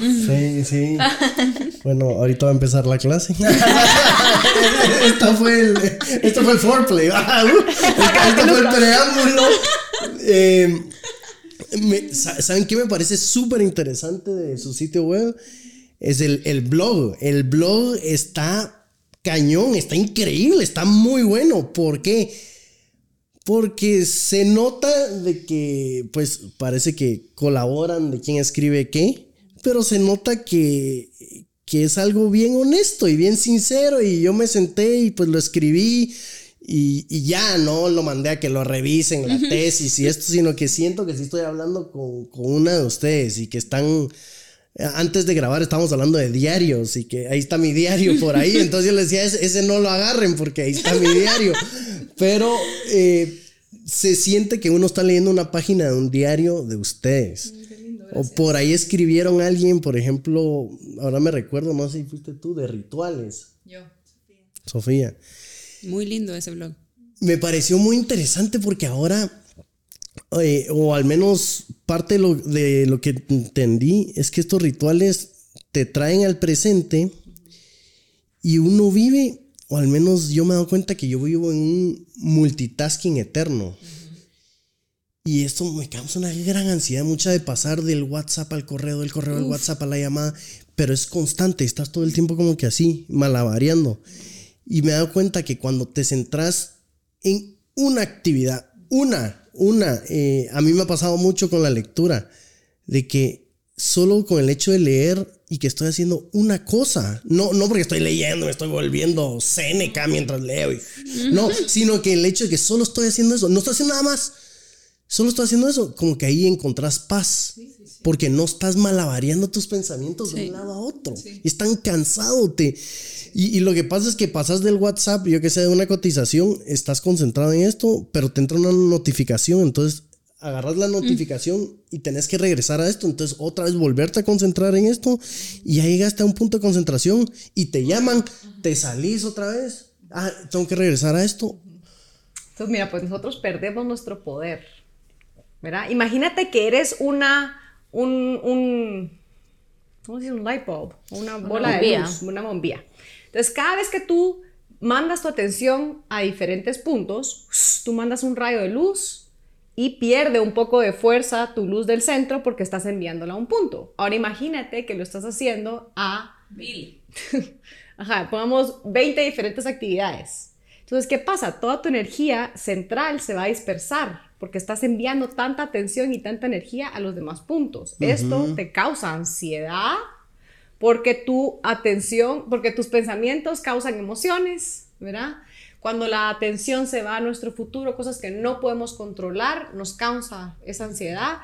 Sí, sí. Bueno, ahorita va a empezar la clase. esto, fue el, esto fue el foreplay. Ah, uh, esto, fue el preámbulo. Eh, me- sa- ¿Saben qué me parece súper interesante de su sitio web? Es el, el blog. El blog está cañón, está increíble, está muy bueno. ¿Por qué? Porque se nota de que, pues, parece que colaboran de quién escribe qué, pero se nota que, que es algo bien honesto y bien sincero y yo me senté y pues lo escribí y, y ya no lo mandé a que lo revisen la tesis y esto, sino que siento que sí estoy hablando con, con una de ustedes y que están... Antes de grabar estábamos hablando de diarios y que ahí está mi diario por ahí. Entonces yo les decía, ese, ese no lo agarren porque ahí está mi diario. Pero eh, se siente que uno está leyendo una página de un diario de ustedes. O por ahí escribieron a alguien, por ejemplo, ahora me recuerdo, no sé si fuiste tú, de rituales. Yo. Sofía. Muy lindo ese blog. Me pareció muy interesante porque ahora, eh, o al menos parte de lo, de lo que entendí, es que estos rituales te traen al presente y uno vive, o al menos yo me he dado cuenta que yo vivo en un multitasking eterno. Y esto me causa una gran ansiedad, mucha de pasar del WhatsApp al correo, del correo al WhatsApp a la llamada, pero es constante, estás todo el tiempo como que así, malabareando. Y me he dado cuenta que cuando te centras en una actividad, una, una, eh, a mí me ha pasado mucho con la lectura, de que solo con el hecho de leer y que estoy haciendo una cosa, no, no porque estoy leyendo, me estoy volviendo Seneca mientras leo, y- no, sino que el hecho de que solo estoy haciendo eso, no estoy haciendo nada más, solo estoy haciendo eso, como que ahí encontrás paz. Porque no estás malabareando tus pensamientos de un lado a otro. Están cansado. Te, y, y lo que pasa es que pasas del WhatsApp, yo que sé, de una cotización, estás concentrado en esto, pero te entra una notificación. Entonces agarras la notificación y tenés que regresar a esto. Entonces otra vez volverte a concentrar en esto. Y ya llegaste a un punto de concentración y te llaman, te salís otra vez. Ah, tengo que regresar a esto. Entonces, mira, pues nosotros perdemos nuestro poder, ¿verdad? Imagínate que eres una, un, un, ¿cómo se dice? Un light bulb, una bola de luz, una bombilla. Entonces, cada vez que tú mandas tu atención a diferentes puntos, tú mandas un rayo de luz y pierde un poco de fuerza tu luz del centro porque estás enviándola a un punto. Ahora imagínate que lo estás haciendo a Ajá, pongamos 20 diferentes actividades. Entonces, ¿qué pasa? Toda tu energía central se va a dispersar porque estás enviando tanta atención y tanta energía a los demás puntos. Esto te causa ansiedad porque tu atención, porque tus pensamientos causan emociones, ¿verdad? Cuando la atención se va a nuestro futuro, cosas que no podemos controlar, nos causa esa ansiedad.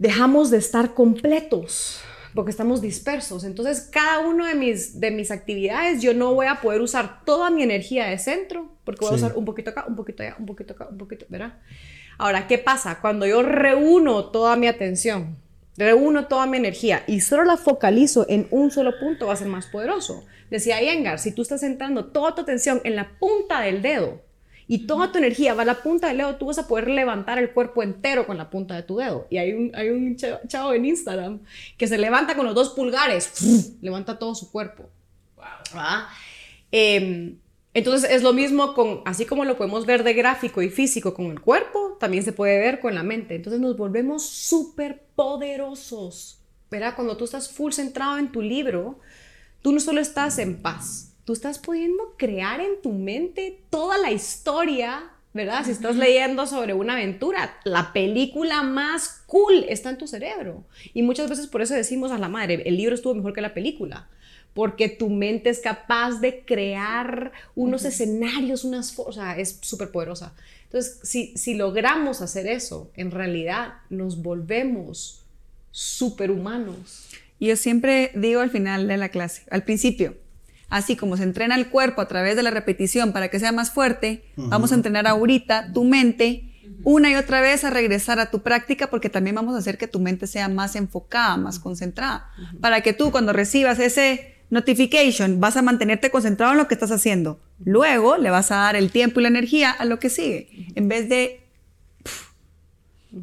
Dejamos de estar completos, porque estamos dispersos. Entonces, cada una de mis, de mis actividades, yo no voy a poder usar toda mi energía de centro, porque voy a usar un poquito acá, un poquito allá, un poquito acá, un poquito, ¿verdad? Ahora, ¿qué pasa? Cuando yo reúno toda mi atención, reúno toda mi energía y solo la focalizo en un solo punto, va a ser más poderoso. Decía Iyengar, si tú estás centrando toda tu atención en la punta del dedo, y toda tu energía va a la punta del dedo, tú vas a poder levantar el cuerpo entero con la punta de tu dedo. Y hay un, hay un chavo en Instagram que se levanta con los dos pulgares, levanta todo su cuerpo. Wow. Em, entonces es lo mismo con, así como lo podemos ver de gráfico y físico con el cuerpo, también se puede ver con la mente. Entonces nos volvemos súper poderosos. ¿Verdad? Cuando tú estás full centrado en tu libro, tú no solo estás en paz, tú estás pudiendo crear en tu mente toda la historia, ¿verdad? Si estás leyendo sobre una aventura, la película más cool está en tu cerebro. Y muchas veces por eso decimos a la madre, el libro estuvo mejor que la película. Porque tu mente es capaz de crear unos escenarios, unas o sea, es súper poderosa. Entonces, si, si logramos hacer eso, en realidad nos volvemos superhumanos. Yo siempre digo al final de la clase, al principio, Así como se entrena el cuerpo a través de la repetición para que sea más fuerte, vamos a entrenar ahorita tu mente una y otra vez a regresar a tu práctica porque también vamos a hacer que tu mente sea más enfocada, más concentrada, para que tú cuando recibas ese notification vas a mantenerte concentrado en lo que estás haciendo. Luego le vas a dar el tiempo y la energía a lo que sigue, en vez de...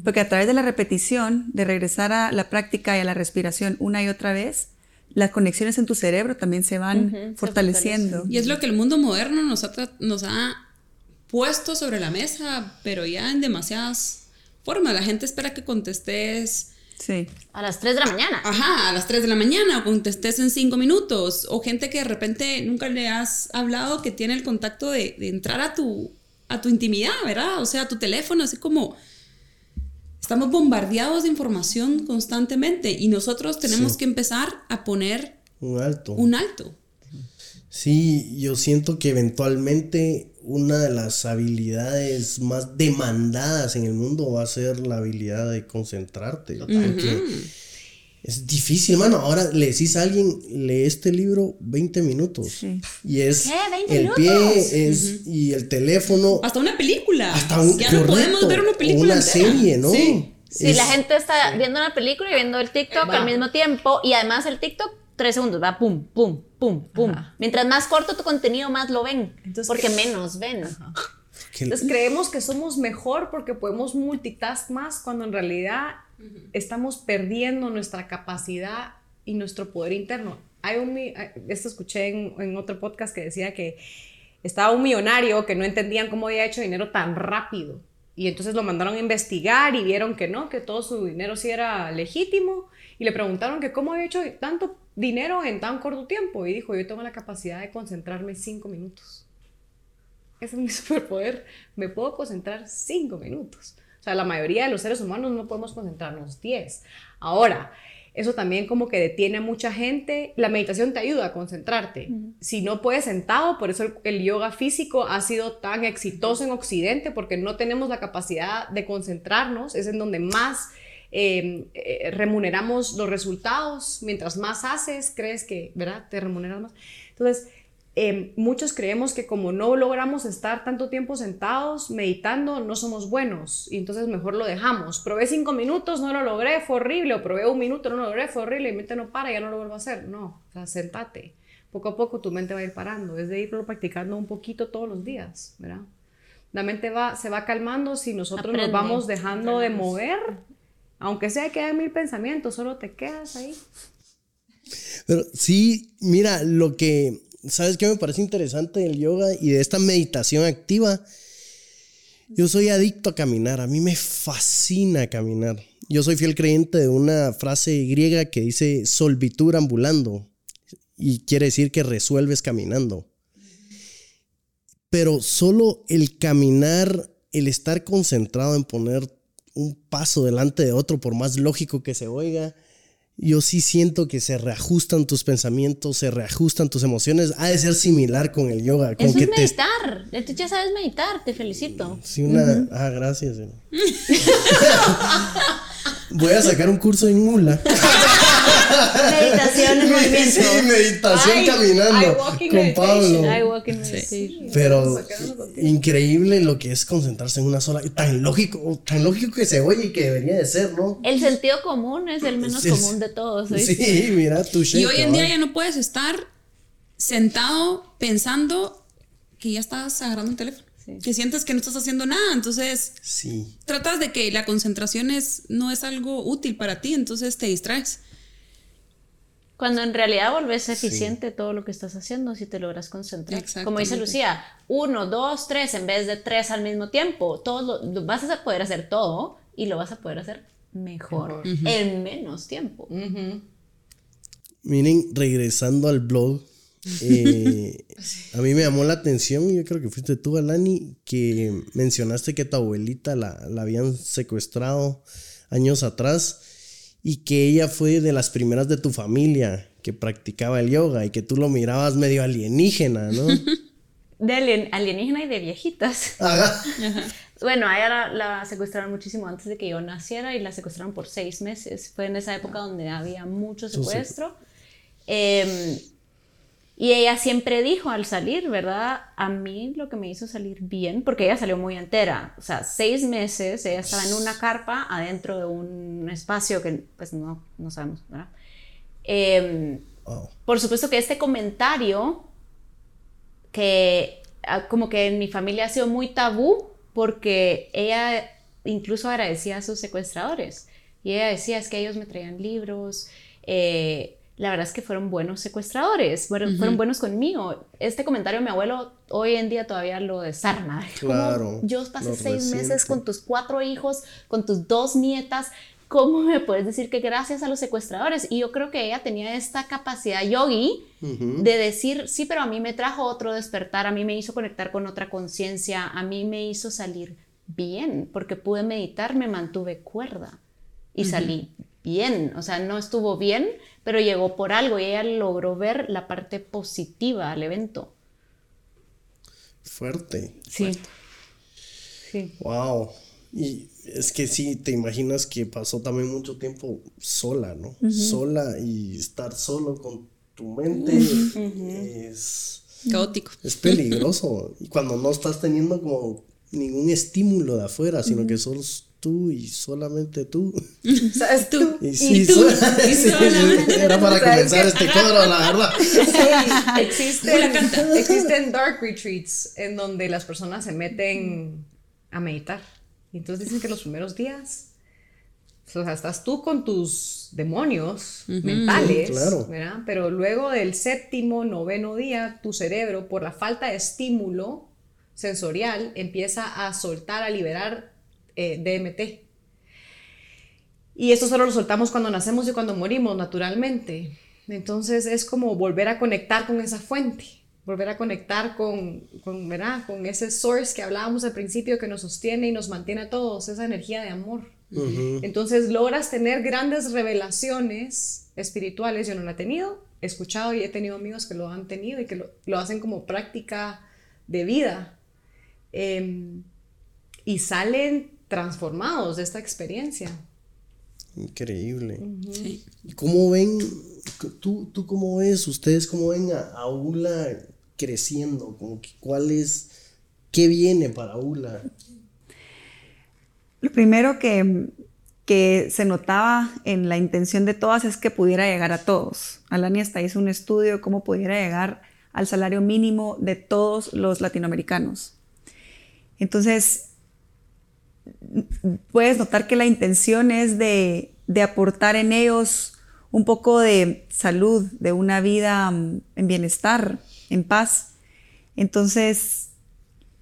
Porque a través de la repetición, de regresar a la práctica y a la respiración una y otra vez, las conexiones en tu cerebro también se van fortaleciendo. y es lo que el mundo moderno nos ha, nos ha puesto sobre la mesa, pero ya en demasiadas formas. La gente espera que contestes. Sí. A las 3 de la mañana. Ajá, a las 3 de la mañana, o contestes en 5 minutos. O gente que de repente nunca le has hablado que tiene el contacto de, de entrar a tu, a tu intimidad, ¿verdad? O sea, a tu teléfono, así como estamos bombardeados de información constantemente y nosotros tenemos que empezar a poner un alto. Un alto. Sí, yo siento que eventualmente una de las habilidades más demandadas en el mundo va a ser la habilidad de concentrarte. Es difícil, mano. Ahora le decís a alguien, lee este libro 20 minutos. Y es el pie es, y el teléfono. Hasta una película. Hasta un, ya no podemos ver una película. Una serie, ¿no? Sí. Si la gente está viendo una película y viendo el TikTok al mismo tiempo. Y además el TikTok, tres segundos, va pum, pum, pum, pum. Mientras más corto tu contenido, más lo ven. porque menos ven. Entonces creemos que somos mejor porque podemos multitask más cuando en realidad estamos perdiendo nuestra capacidad y nuestro poder interno. Hay un, esto escuché en, otro podcast que decía que estaba un millonario que no entendían cómo había hecho dinero tan rápido. Y entonces lo mandaron a investigar y vieron que no, que todo su dinero sí era legítimo. Y le preguntaron que cómo había hecho tanto dinero en tan corto tiempo. Y dijo, yo tengo la capacidad de concentrarme cinco minutos. Ese es mi superpoder. Me puedo concentrar cinco minutos. O sea, la mayoría de los seres humanos no podemos concentrarnos 10. Ahora, eso también como que detiene a mucha gente. La meditación te ayuda a concentrarte. Si no puedes sentado, por eso el, yoga físico ha sido tan exitoso en Occidente, porque no tenemos la capacidad de concentrarnos. Es en donde más em, eh, remuneramos los resultados. Mientras más haces, crees que, ¿verdad? Te remuneras más. Entonces, Em, muchos creemos que como no logramos estar tanto tiempo sentados meditando, no somos buenos y entonces mejor lo dejamos. Probé cinco minutos, no lo logré, fue horrible, o probé un minuto, no lo logré, fue horrible, y mi mente no para, ya no lo vuelvo a hacer. No, o sea, sentate. Poco a poco tu mente va a ir parando, es de irlo practicando un poquito todos los días, ¿verdad? La mente va, se va calmando si nosotros nos vamos dejando de mover, aunque sea que hay mil pensamientos, solo te quedas ahí. Pero sí, mira, lo que ¿sabes qué me parece interesante del yoga y de esta meditación activa? Yo soy adicto a caminar, a mí me fascina caminar. Yo soy fiel creyente de una frase griega que dice solvitur ambulando y quiere decir que resuelves caminando. Pero solo el caminar, el estar concentrado en poner un paso delante de otro, por más lógico que se oiga, yo sí siento que se reajustan tus pensamientos, se reajustan tus emociones. Ha de ser similar con el yoga. Con Eso es meditar. Tú ya sabes meditar, te felicito. Sí, una. Ah, gracias. Voy a sacar un curso en mula. Meditación en movimiento. Sí, meditación Ay, caminando I walking con meditation. Pablo. I walk in meditation. Pero increíble lo que es concentrarse en una sola. Tan lógico, tan lógico que se oye y que debería de ser, ¿no? El sentido común es el menos Sí, común de todos. ¿oíste? Sí, mira, tu Y hoy en día ya no puedes estar sentado pensando que ya estás agarrando el teléfono. Sí. Que sientes que no estás haciendo nada. Entonces, Sí. tratas de que la concentración es, no es algo útil para ti, entonces te distraes. Cuando en realidad volvés eficiente todo lo que estás haciendo si te logras concentrar. Como dice. Lucía, uno, dos, tres, en vez de tres al mismo tiempo. Todo lo- lo- vas a poder hacer todo y lo vas a poder hacer mejor, en menos tiempo. Miren, regresando al blog, eh, a mí me llamó la atención, yo creo que fuiste tú, Alani, que mencionaste que tu abuelita la, la habían secuestrado años atrás y que ella fue de las primeras de tu familia que practicaba el yoga y que tú lo mirabas medio alienígena, ¿no? De alien- alienígena y de viejitas. Ajá. Bueno, a ella la, la secuestraron muchísimo antes de que yo naciera y la secuestraron por seis meses. Fue en esa época donde había mucho secuestro. Em, y ella siempre dijo al salir, ¿verdad? A mí lo que me hizo salir bien, porque ella salió muy entera. O sea, seis meses, ella estaba en una carpa adentro de un espacio que pues no, no sabemos, ¿verdad? Em, por supuesto que este comentario que ah, como que en mi familia ha sido muy tabú porque ella incluso agradecía a sus secuestradores y ella decía es que ellos me traían libros eh, la verdad es que fueron buenos secuestradores fueron, fueron buenos conmigo. Este comentario mi abuelo hoy en día todavía lo desarma. Claro, yo pasé seis meses con tus cuatro hijos con tus dos nietas ¿Cómo me puedes decir que gracias a los secuestradores? Y yo creo que ella tenía esta capacidad yogi de decir, sí, pero a mí me trajo otro despertar, a mí me hizo conectar con otra conciencia, a mí me hizo salir bien, porque pude meditar, me mantuve cuerda y salí bien, o sea, no estuvo bien, pero llegó por algo y ella logró ver la parte positiva al evento. Fuerte. Sí. Sí. Wow. Y es que sí, te imaginas que pasó también mucho tiempo sola, ¿no? Sola y estar solo con tu mente es, Caótico. es peligroso. y cuando no estás teniendo como ningún estímulo de afuera, sino que sos tú y solamente tú. ¿Sabes tú? Y sí, tú, so- y sí, solamente sí, era para ¿Sabes comenzar este coro, la verdad. existen, existen dark retreats en donde las personas se meten a meditar. Y entonces dicen que los primeros días, o sea, estás tú con tus demonios mentales, Claro. ¿verdad? Pero luego del séptimo, noveno día, tu cerebro, por la falta de estímulo sensorial, empieza a soltar, a liberar eh, DMT. Y esto solo lo soltamos cuando nacemos y cuando morimos, naturalmente. Entonces es como volver a conectar con esa fuente, volver a conectar con, con, ¿verdad? con ese source que hablábamos al principio que nos sostiene y nos mantiene a todos, esa energía de amor. Entonces logras tener grandes revelaciones espirituales. Yo no la he tenido, he escuchado y he tenido amigos que lo han tenido y que lo, lo hacen como práctica de vida. Em, y salen transformados de esta experiencia. Increíble. Sí. ¿Y cómo ven, tú, tú cómo ves, ustedes cómo ven a, a Ula creciendo? Como que, ¿Cuál es, qué viene para Ula? Lo primero que, que se notaba en la intención de todas es que pudiera llegar a todos. Alani hasta hizo un estudio de cómo pudiera llegar al salario mínimo de todos los latinoamericanos. Entonces, puedes notar que la intención es de, de aportar en ellos un poco de salud, de una vida mm, en bienestar, en paz. Entonces,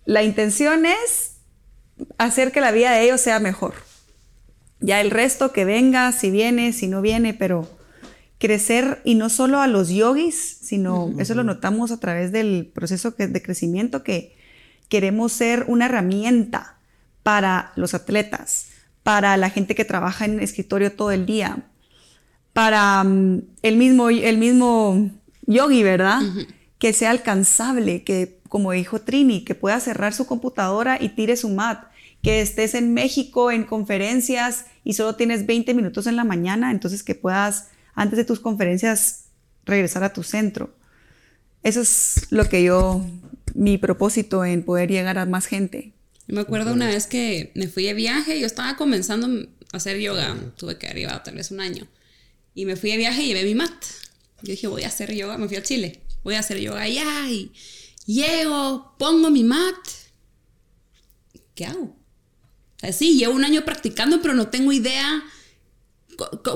la intención es hacer que la vida de ellos sea mejor. Ya el resto que venga, si viene, si no viene, pero crecer y no solo a los yogis, sino eso lo notamos a través del proceso que- de crecimiento que queremos ser una herramienta para los atletas, para la gente que trabaja en escritorio todo el día, para mm, el, mismo, el mismo yogi, ¿verdad? Que sea alcanzable, que como dijo Trini, que pueda cerrar su computadora y tire su mat, que estés en México en conferencias y solo tienes 20 minutos en la mañana, entonces que puedas antes de tus conferencias, regresar a tu centro. Eso es lo que yo, mi propósito en poder llegar a más gente. Me acuerdo una vez que me fui de viaje, yo estaba comenzando a hacer yoga, tuve que haber tal vez un año, y me fui de viaje y llevé mi mat. Yo dije, voy a hacer yoga, me fui a Chile, voy a hacer yoga allá y llego, pongo mi mat. ¿Qué hago? Así, llevo un año practicando, pero no tengo idea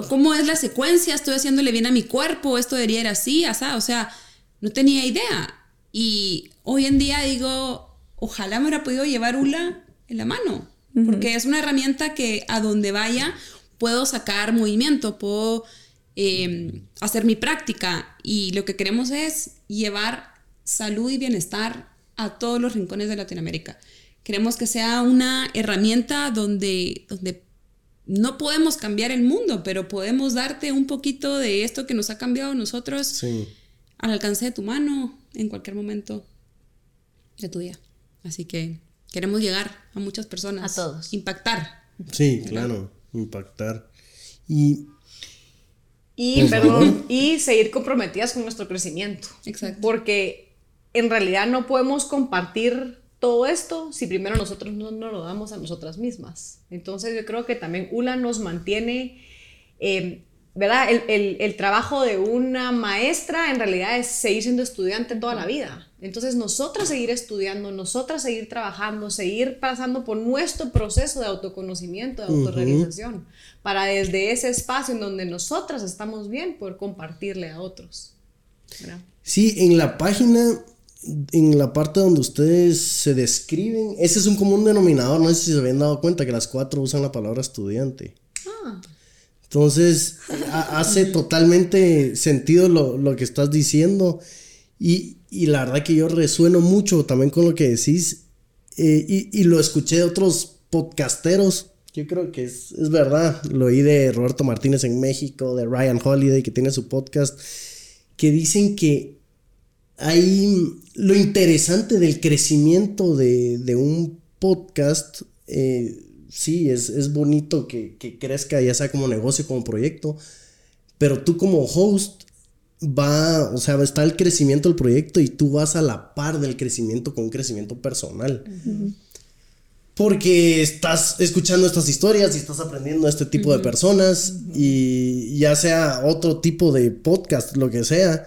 cómo es la secuencia, estoy haciéndole bien a mi cuerpo, esto debería ir así, o sea, no tenía idea. Y hoy en día digo, ojalá me hubiera podido llevar ULA en la mano, porque es una herramienta que a donde vaya puedo sacar movimiento, puedo em, hacer mi práctica y lo que queremos es llevar salud y bienestar a todos los rincones de Latinoamérica. Queremos que sea una herramienta donde, donde no podemos cambiar el mundo, pero podemos darte un poquito de esto que nos ha cambiado a nosotros al alcance de tu mano en cualquier momento de tu día. Así que queremos llegar a muchas personas. A todos. Impactar. Sí, claro, impactar. Y y, perdón, y seguir comprometidas con nuestro crecimiento. Exacto. Porque en realidad no podemos compartir todo esto si primero nosotros no nos lo damos a nosotras mismas. Entonces yo creo que también ULA nos mantiene, eh, ¿verdad? El, el, trabajo de una maestra en realidad es seguir siendo estudiante toda la vida. Entonces nosotras seguir estudiando, nosotras seguir trabajando, seguir pasando por nuestro proceso de autoconocimiento, de autorrealización, para desde ese espacio en donde nosotras estamos bien poder compartirle a otros. Sí, en la página en la parte donde ustedes se describen, ese es un común denominador, no sé si se habían dado cuenta que las cuatro usan la palabra estudiante. Ah. Entonces, hace totalmente sentido lo, que estás diciendo y, la verdad que yo resueno mucho también con lo que decís eh, y, lo escuché de otros podcasteros. Yo creo que es, es verdad, lo oí de Roberto Martínez en México, de Ryan Holiday que tiene su podcast, que dicen que hay lo interesante del crecimiento de, un podcast. Eh, sí, es, bonito que, crezca, ya sea como negocio, como proyecto. Pero tú como host va, o sea, está el crecimiento del proyecto y tú vas a la par del crecimiento con un crecimiento personal. Porque estás escuchando estas historias y estás aprendiendo a este tipo de personas y ya sea otro tipo de podcast, lo que sea,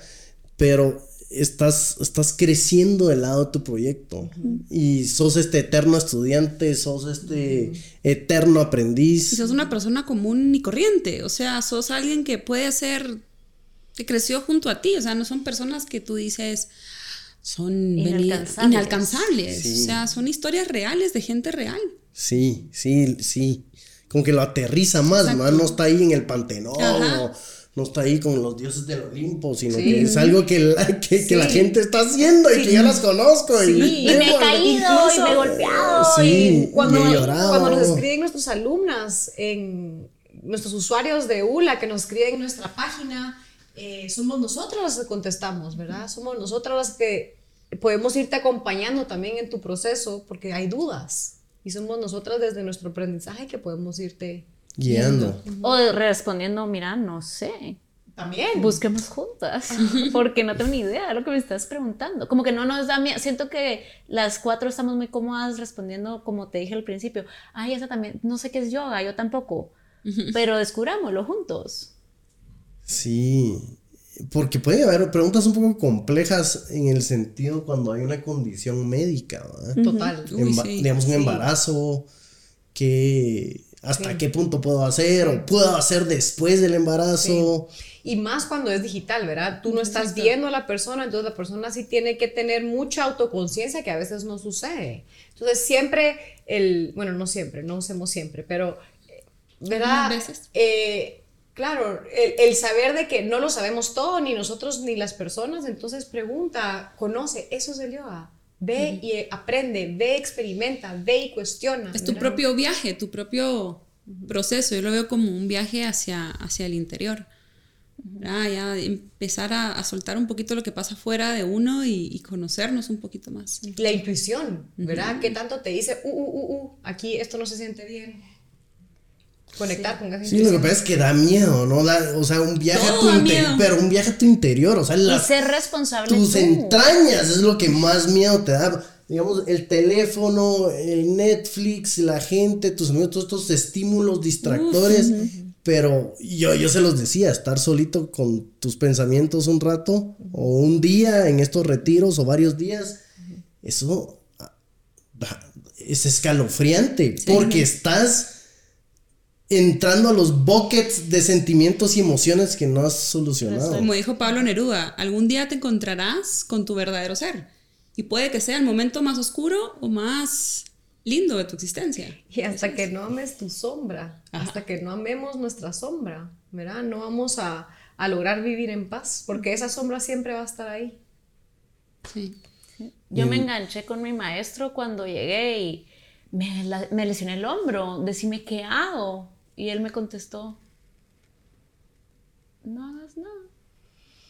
pero estás, estás creciendo del lado de tu proyecto y sos este eterno estudiante, sos este eterno aprendiz. Y sos una persona común y corriente, o sea, sos alguien que puede ser, que creció junto a ti, o sea, no son personas que tú dices son inalcanzables, o sea, son historias reales de gente real. Sí, sí, sí. Como que lo aterriza más, no está ahí en el pantenón no está ahí con los dioses del Olimpo, sino que es algo que la, que, la gente está haciendo y que ya las conozco. Y, y, me he caído y me he golpeado. y cuando, cuando nos escriben nuestros alumnas, en nuestros usuarios de ULA que nos escriben en nuestra página, eh, somos nosotros las que contestamos, ¿verdad? Somos nosotros las que podemos irte acompañando también en tu proceso porque hay dudas. Y somos nosotras desde nuestro aprendizaje que podemos irte guiando. O respondiendo, mira, no sé. También. Busquemos juntas, porque no tengo ni idea de lo que me estás preguntando. Como que no nos da miedo. Siento que las cuatro estamos muy cómodas respondiendo, como te dije al principio. Ay, esa también, no sé qué es yoga, yo tampoco. Pero descubrámoslo juntos. Sí, porque puede haber preguntas un poco complejas en el sentido cuando hay una condición médica, ¿verdad? Total. Digamos, un embarazo que hasta qué punto puedo hacer o puedo hacer después del embarazo. Y más cuando es digital, ¿verdad? Tú no estás viendo a la persona, entonces la persona sí tiene que tener mucha autoconciencia que a veces no sucede. Entonces siempre, el, bueno, no siempre, no hacemos siempre, pero, ¿verdad? veces. Eh, claro, el, saber de que no lo sabemos todo, ni nosotros ni las personas, entonces pregunta, conoce, eso es el yoga. Ve y aprende, ve, experimenta, ve y cuestiona. Es tu propio viaje, tu propio proceso. Yo lo veo como un viaje hacia, hacia el interior. ya empezar a, soltar un poquito lo que pasa fuera de uno y, conocernos un poquito más. La intuición, ¿verdad? ¿Qué tanto te dice, uh, uh, uh, uh, aquí esto no se siente bien? Conectar con esa Sí, lo que pasa es que da miedo, ¿no? Da- o sea, un viaje a tu interior, pero un viaje a tu interior, o sea, Y ser responsable tus tú. entrañas es lo que más miedo te da. Digamos, el teléfono, el Netflix, la gente, tus amigos, todos estos estímulos distractores. Pero yo, yo se los decía, estar solito con tus pensamientos un rato, o un día en estos retiros, o varios días, eso ah, es escalofriante, porque estás entrando a los buckets de sentimientos y emociones que no has solucionado. Como dijo Pablo Neruda, algún día te encontrarás con tu verdadero ser. Y puede que sea el momento más oscuro o más lindo de tu existencia. Y hasta que no ames tu sombra, Ajá. hasta que no amemos nuestra sombra, ¿verdad? No vamos a, a lograr vivir en paz, porque esa sombra siempre va a estar ahí. Sí. Yo me enganché con mi maestro cuando llegué y me, la- me lesioné el hombro. Decime qué hago. Y él me contestó: No hagas nada.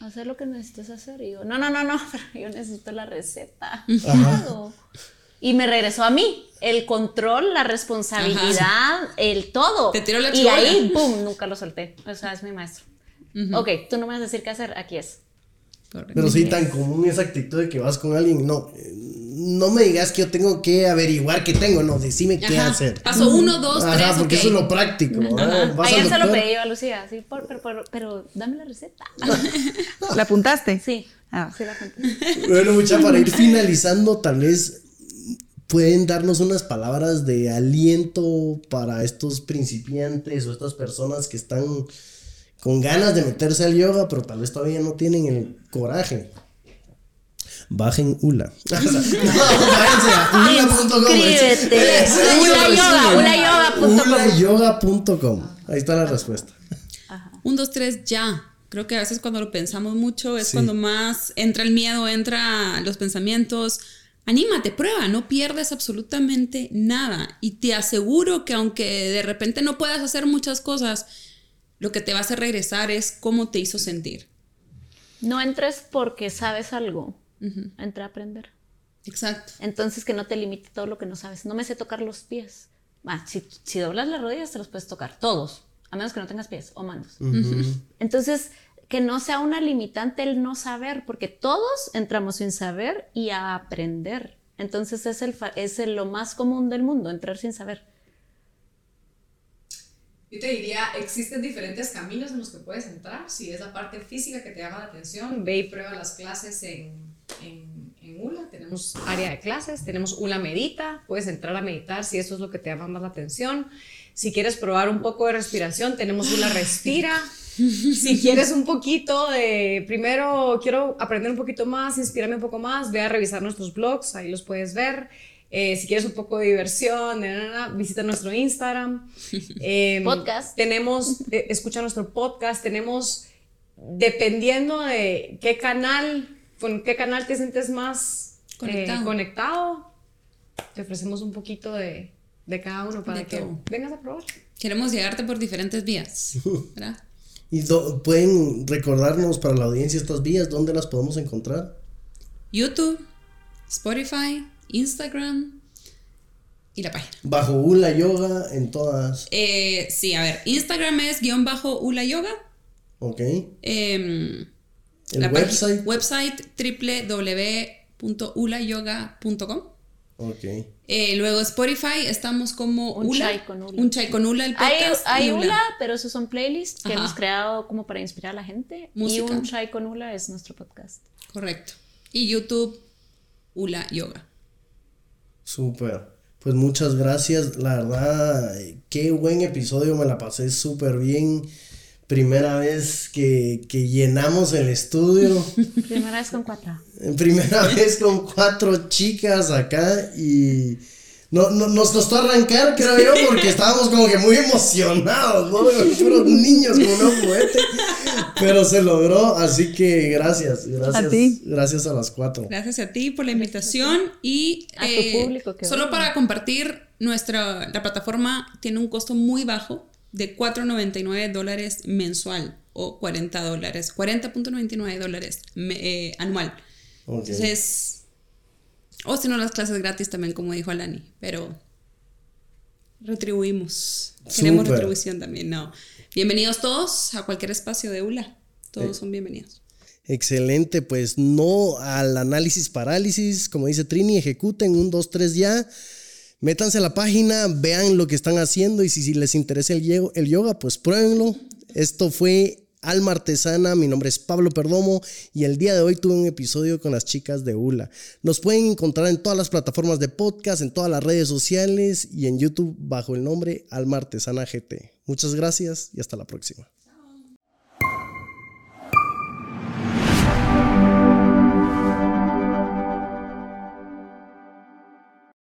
Hacer lo que necesites hacer. Y yo: No, no, no, no, pero yo necesito la receta. Y me regresó a mí el control, la responsabilidad, el todo. Te tiró la y chibola. ahí, boom, nunca lo solté. O sea, es mi maestro. Ok, tú no me vas a decir qué hacer, aquí es. Correcto. Pero sí, tan común esa actitud de que vas con alguien, no, eh, no me digas que yo tengo que averiguar qué tengo, no, decime qué hacer. Paso uno, dos, Ajá, tres, porque eso es lo práctico. Ayer se lo pedí yo a Lucía, sí, por- pero, pero, pero dame la receta. ¿La apuntaste? Sí, Ah. sí la apunté. Bueno, mucha, para ir finalizando, tal vez pueden darnos unas palabras de aliento para estos principiantes o estas personas que están con ganas de meterse al yoga, pero tal vez todavía no tienen el coraje. Bajen Ula. No, váyanse a ula.com. Yoga, ulayoga.com. Ahí está la respuesta. Un, dos, tres, ya. Creo que a veces cuando lo pensamos mucho es Sí. cuando más entra el miedo, entra los pensamientos. Anímate, prueba, no pierdes absolutamente nada. Y te aseguro que aunque de repente no puedas hacer muchas cosas, lo que te va a hacer regresar es cómo te hizo sentir. No entres porque sabes algo. Entra a aprender. Exacto. Entonces que no te limite todo lo que no sabes. No me sé tocar los pies. Ah, si, si doblas las rodillas te los puedes tocar, todos. A menos que no tengas pies o manos. Entonces, que no sea una limitante el no saber, porque todos entramos sin saber y a aprender. Entonces es, el, fa- es el- lo más común del mundo, entrar sin saber. Yo te diría, existen diferentes caminos en los que puedes entrar. Si es la parte física que te llama la atención, ve y prueba las clases en, en, en ULA. Tenemos área de clases, tenemos ULA Medita. Puedes entrar a meditar si eso es lo que te llama más la atención. Si quieres probar un poco de respiración, tenemos ULA Respira. Si quieres un poquito de, primero quiero aprender un poquito más, inspirarme un poco más, ve a revisar nuestros blogs, ahí los puedes ver. Eh, si quieres un poco de diversión, na, na, na, visita nuestro Instagram. Eh, Podcast. Tenemos, eh, escucha nuestro podcast, tenemos, dependiendo de qué canal, con qué canal te sientes más eh, Conectado. conectado, te ofrecemos un poquito de, de cada uno para De que todo. vengas a probar. Queremos llegarte por diferentes vías, ¿verdad? Y do- pueden recordarnos para la audiencia estas vías, ¿dónde las podemos encontrar? YouTube, Spotify, Instagram y la página. Bajo Ula Yoga en todas. Eh, sí, a ver, Instagram es guion bajo Ula Yoga. Ok. Em, El la website. Website www.ulayoga.com. Ok. Eh, luego Spotify, estamos como Un Ula. chai con Ula. Un chai con Ula, el Hay, podcast. hay y Ula, pero esos son playlists que Ajá. hemos creado como para inspirar a la gente. Y Música. un chai con Ula es nuestro podcast. Correcto. Y YouTube, Ula Yoga. Súper. Pues muchas gracias. La verdad, qué buen episodio. Me la pasé súper bien. Primera vez que, que llenamos el estudio. Primera vez con cuatro. Primera vez con cuatro chicas acá y no, no- nos costó arrancar, creo yo, porque estábamos como que muy emocionados, ¿no? Fueron niños como un juguete, pero se logró, así que gracias, gracias. A ti. Gracias a las cuatro. Gracias a ti por la invitación y A tu eh, público que solo para compartir nuestra la plataforma tiene un costo muy bajo de 4.99 dólares mensual o 40 dólares 40.99 dólares eh, anual Ok. entonces o si no las clases gratis también como dijo Alani pero retribuimos. Queremos Súper. retribución también, no. Bienvenidos todos a cualquier espacio de ULA. Todos son bienvenidos. Excelente, pues no al análisis parálisis, como dice Trini, ejecuten un 2, 3 ya. Métanse a la página, vean lo que están haciendo y si, les interesa el, el yoga, pues pruébenlo. Esto fue Alma Artesana, mi nombre es Pablo Perdomo y el día de hoy tuve un episodio con las chicas de ULA. Nos pueden encontrar en todas las plataformas de podcast, en todas las redes sociales y en YouTube bajo el nombre Alma Artesana GT. Muchas gracias y hasta la próxima.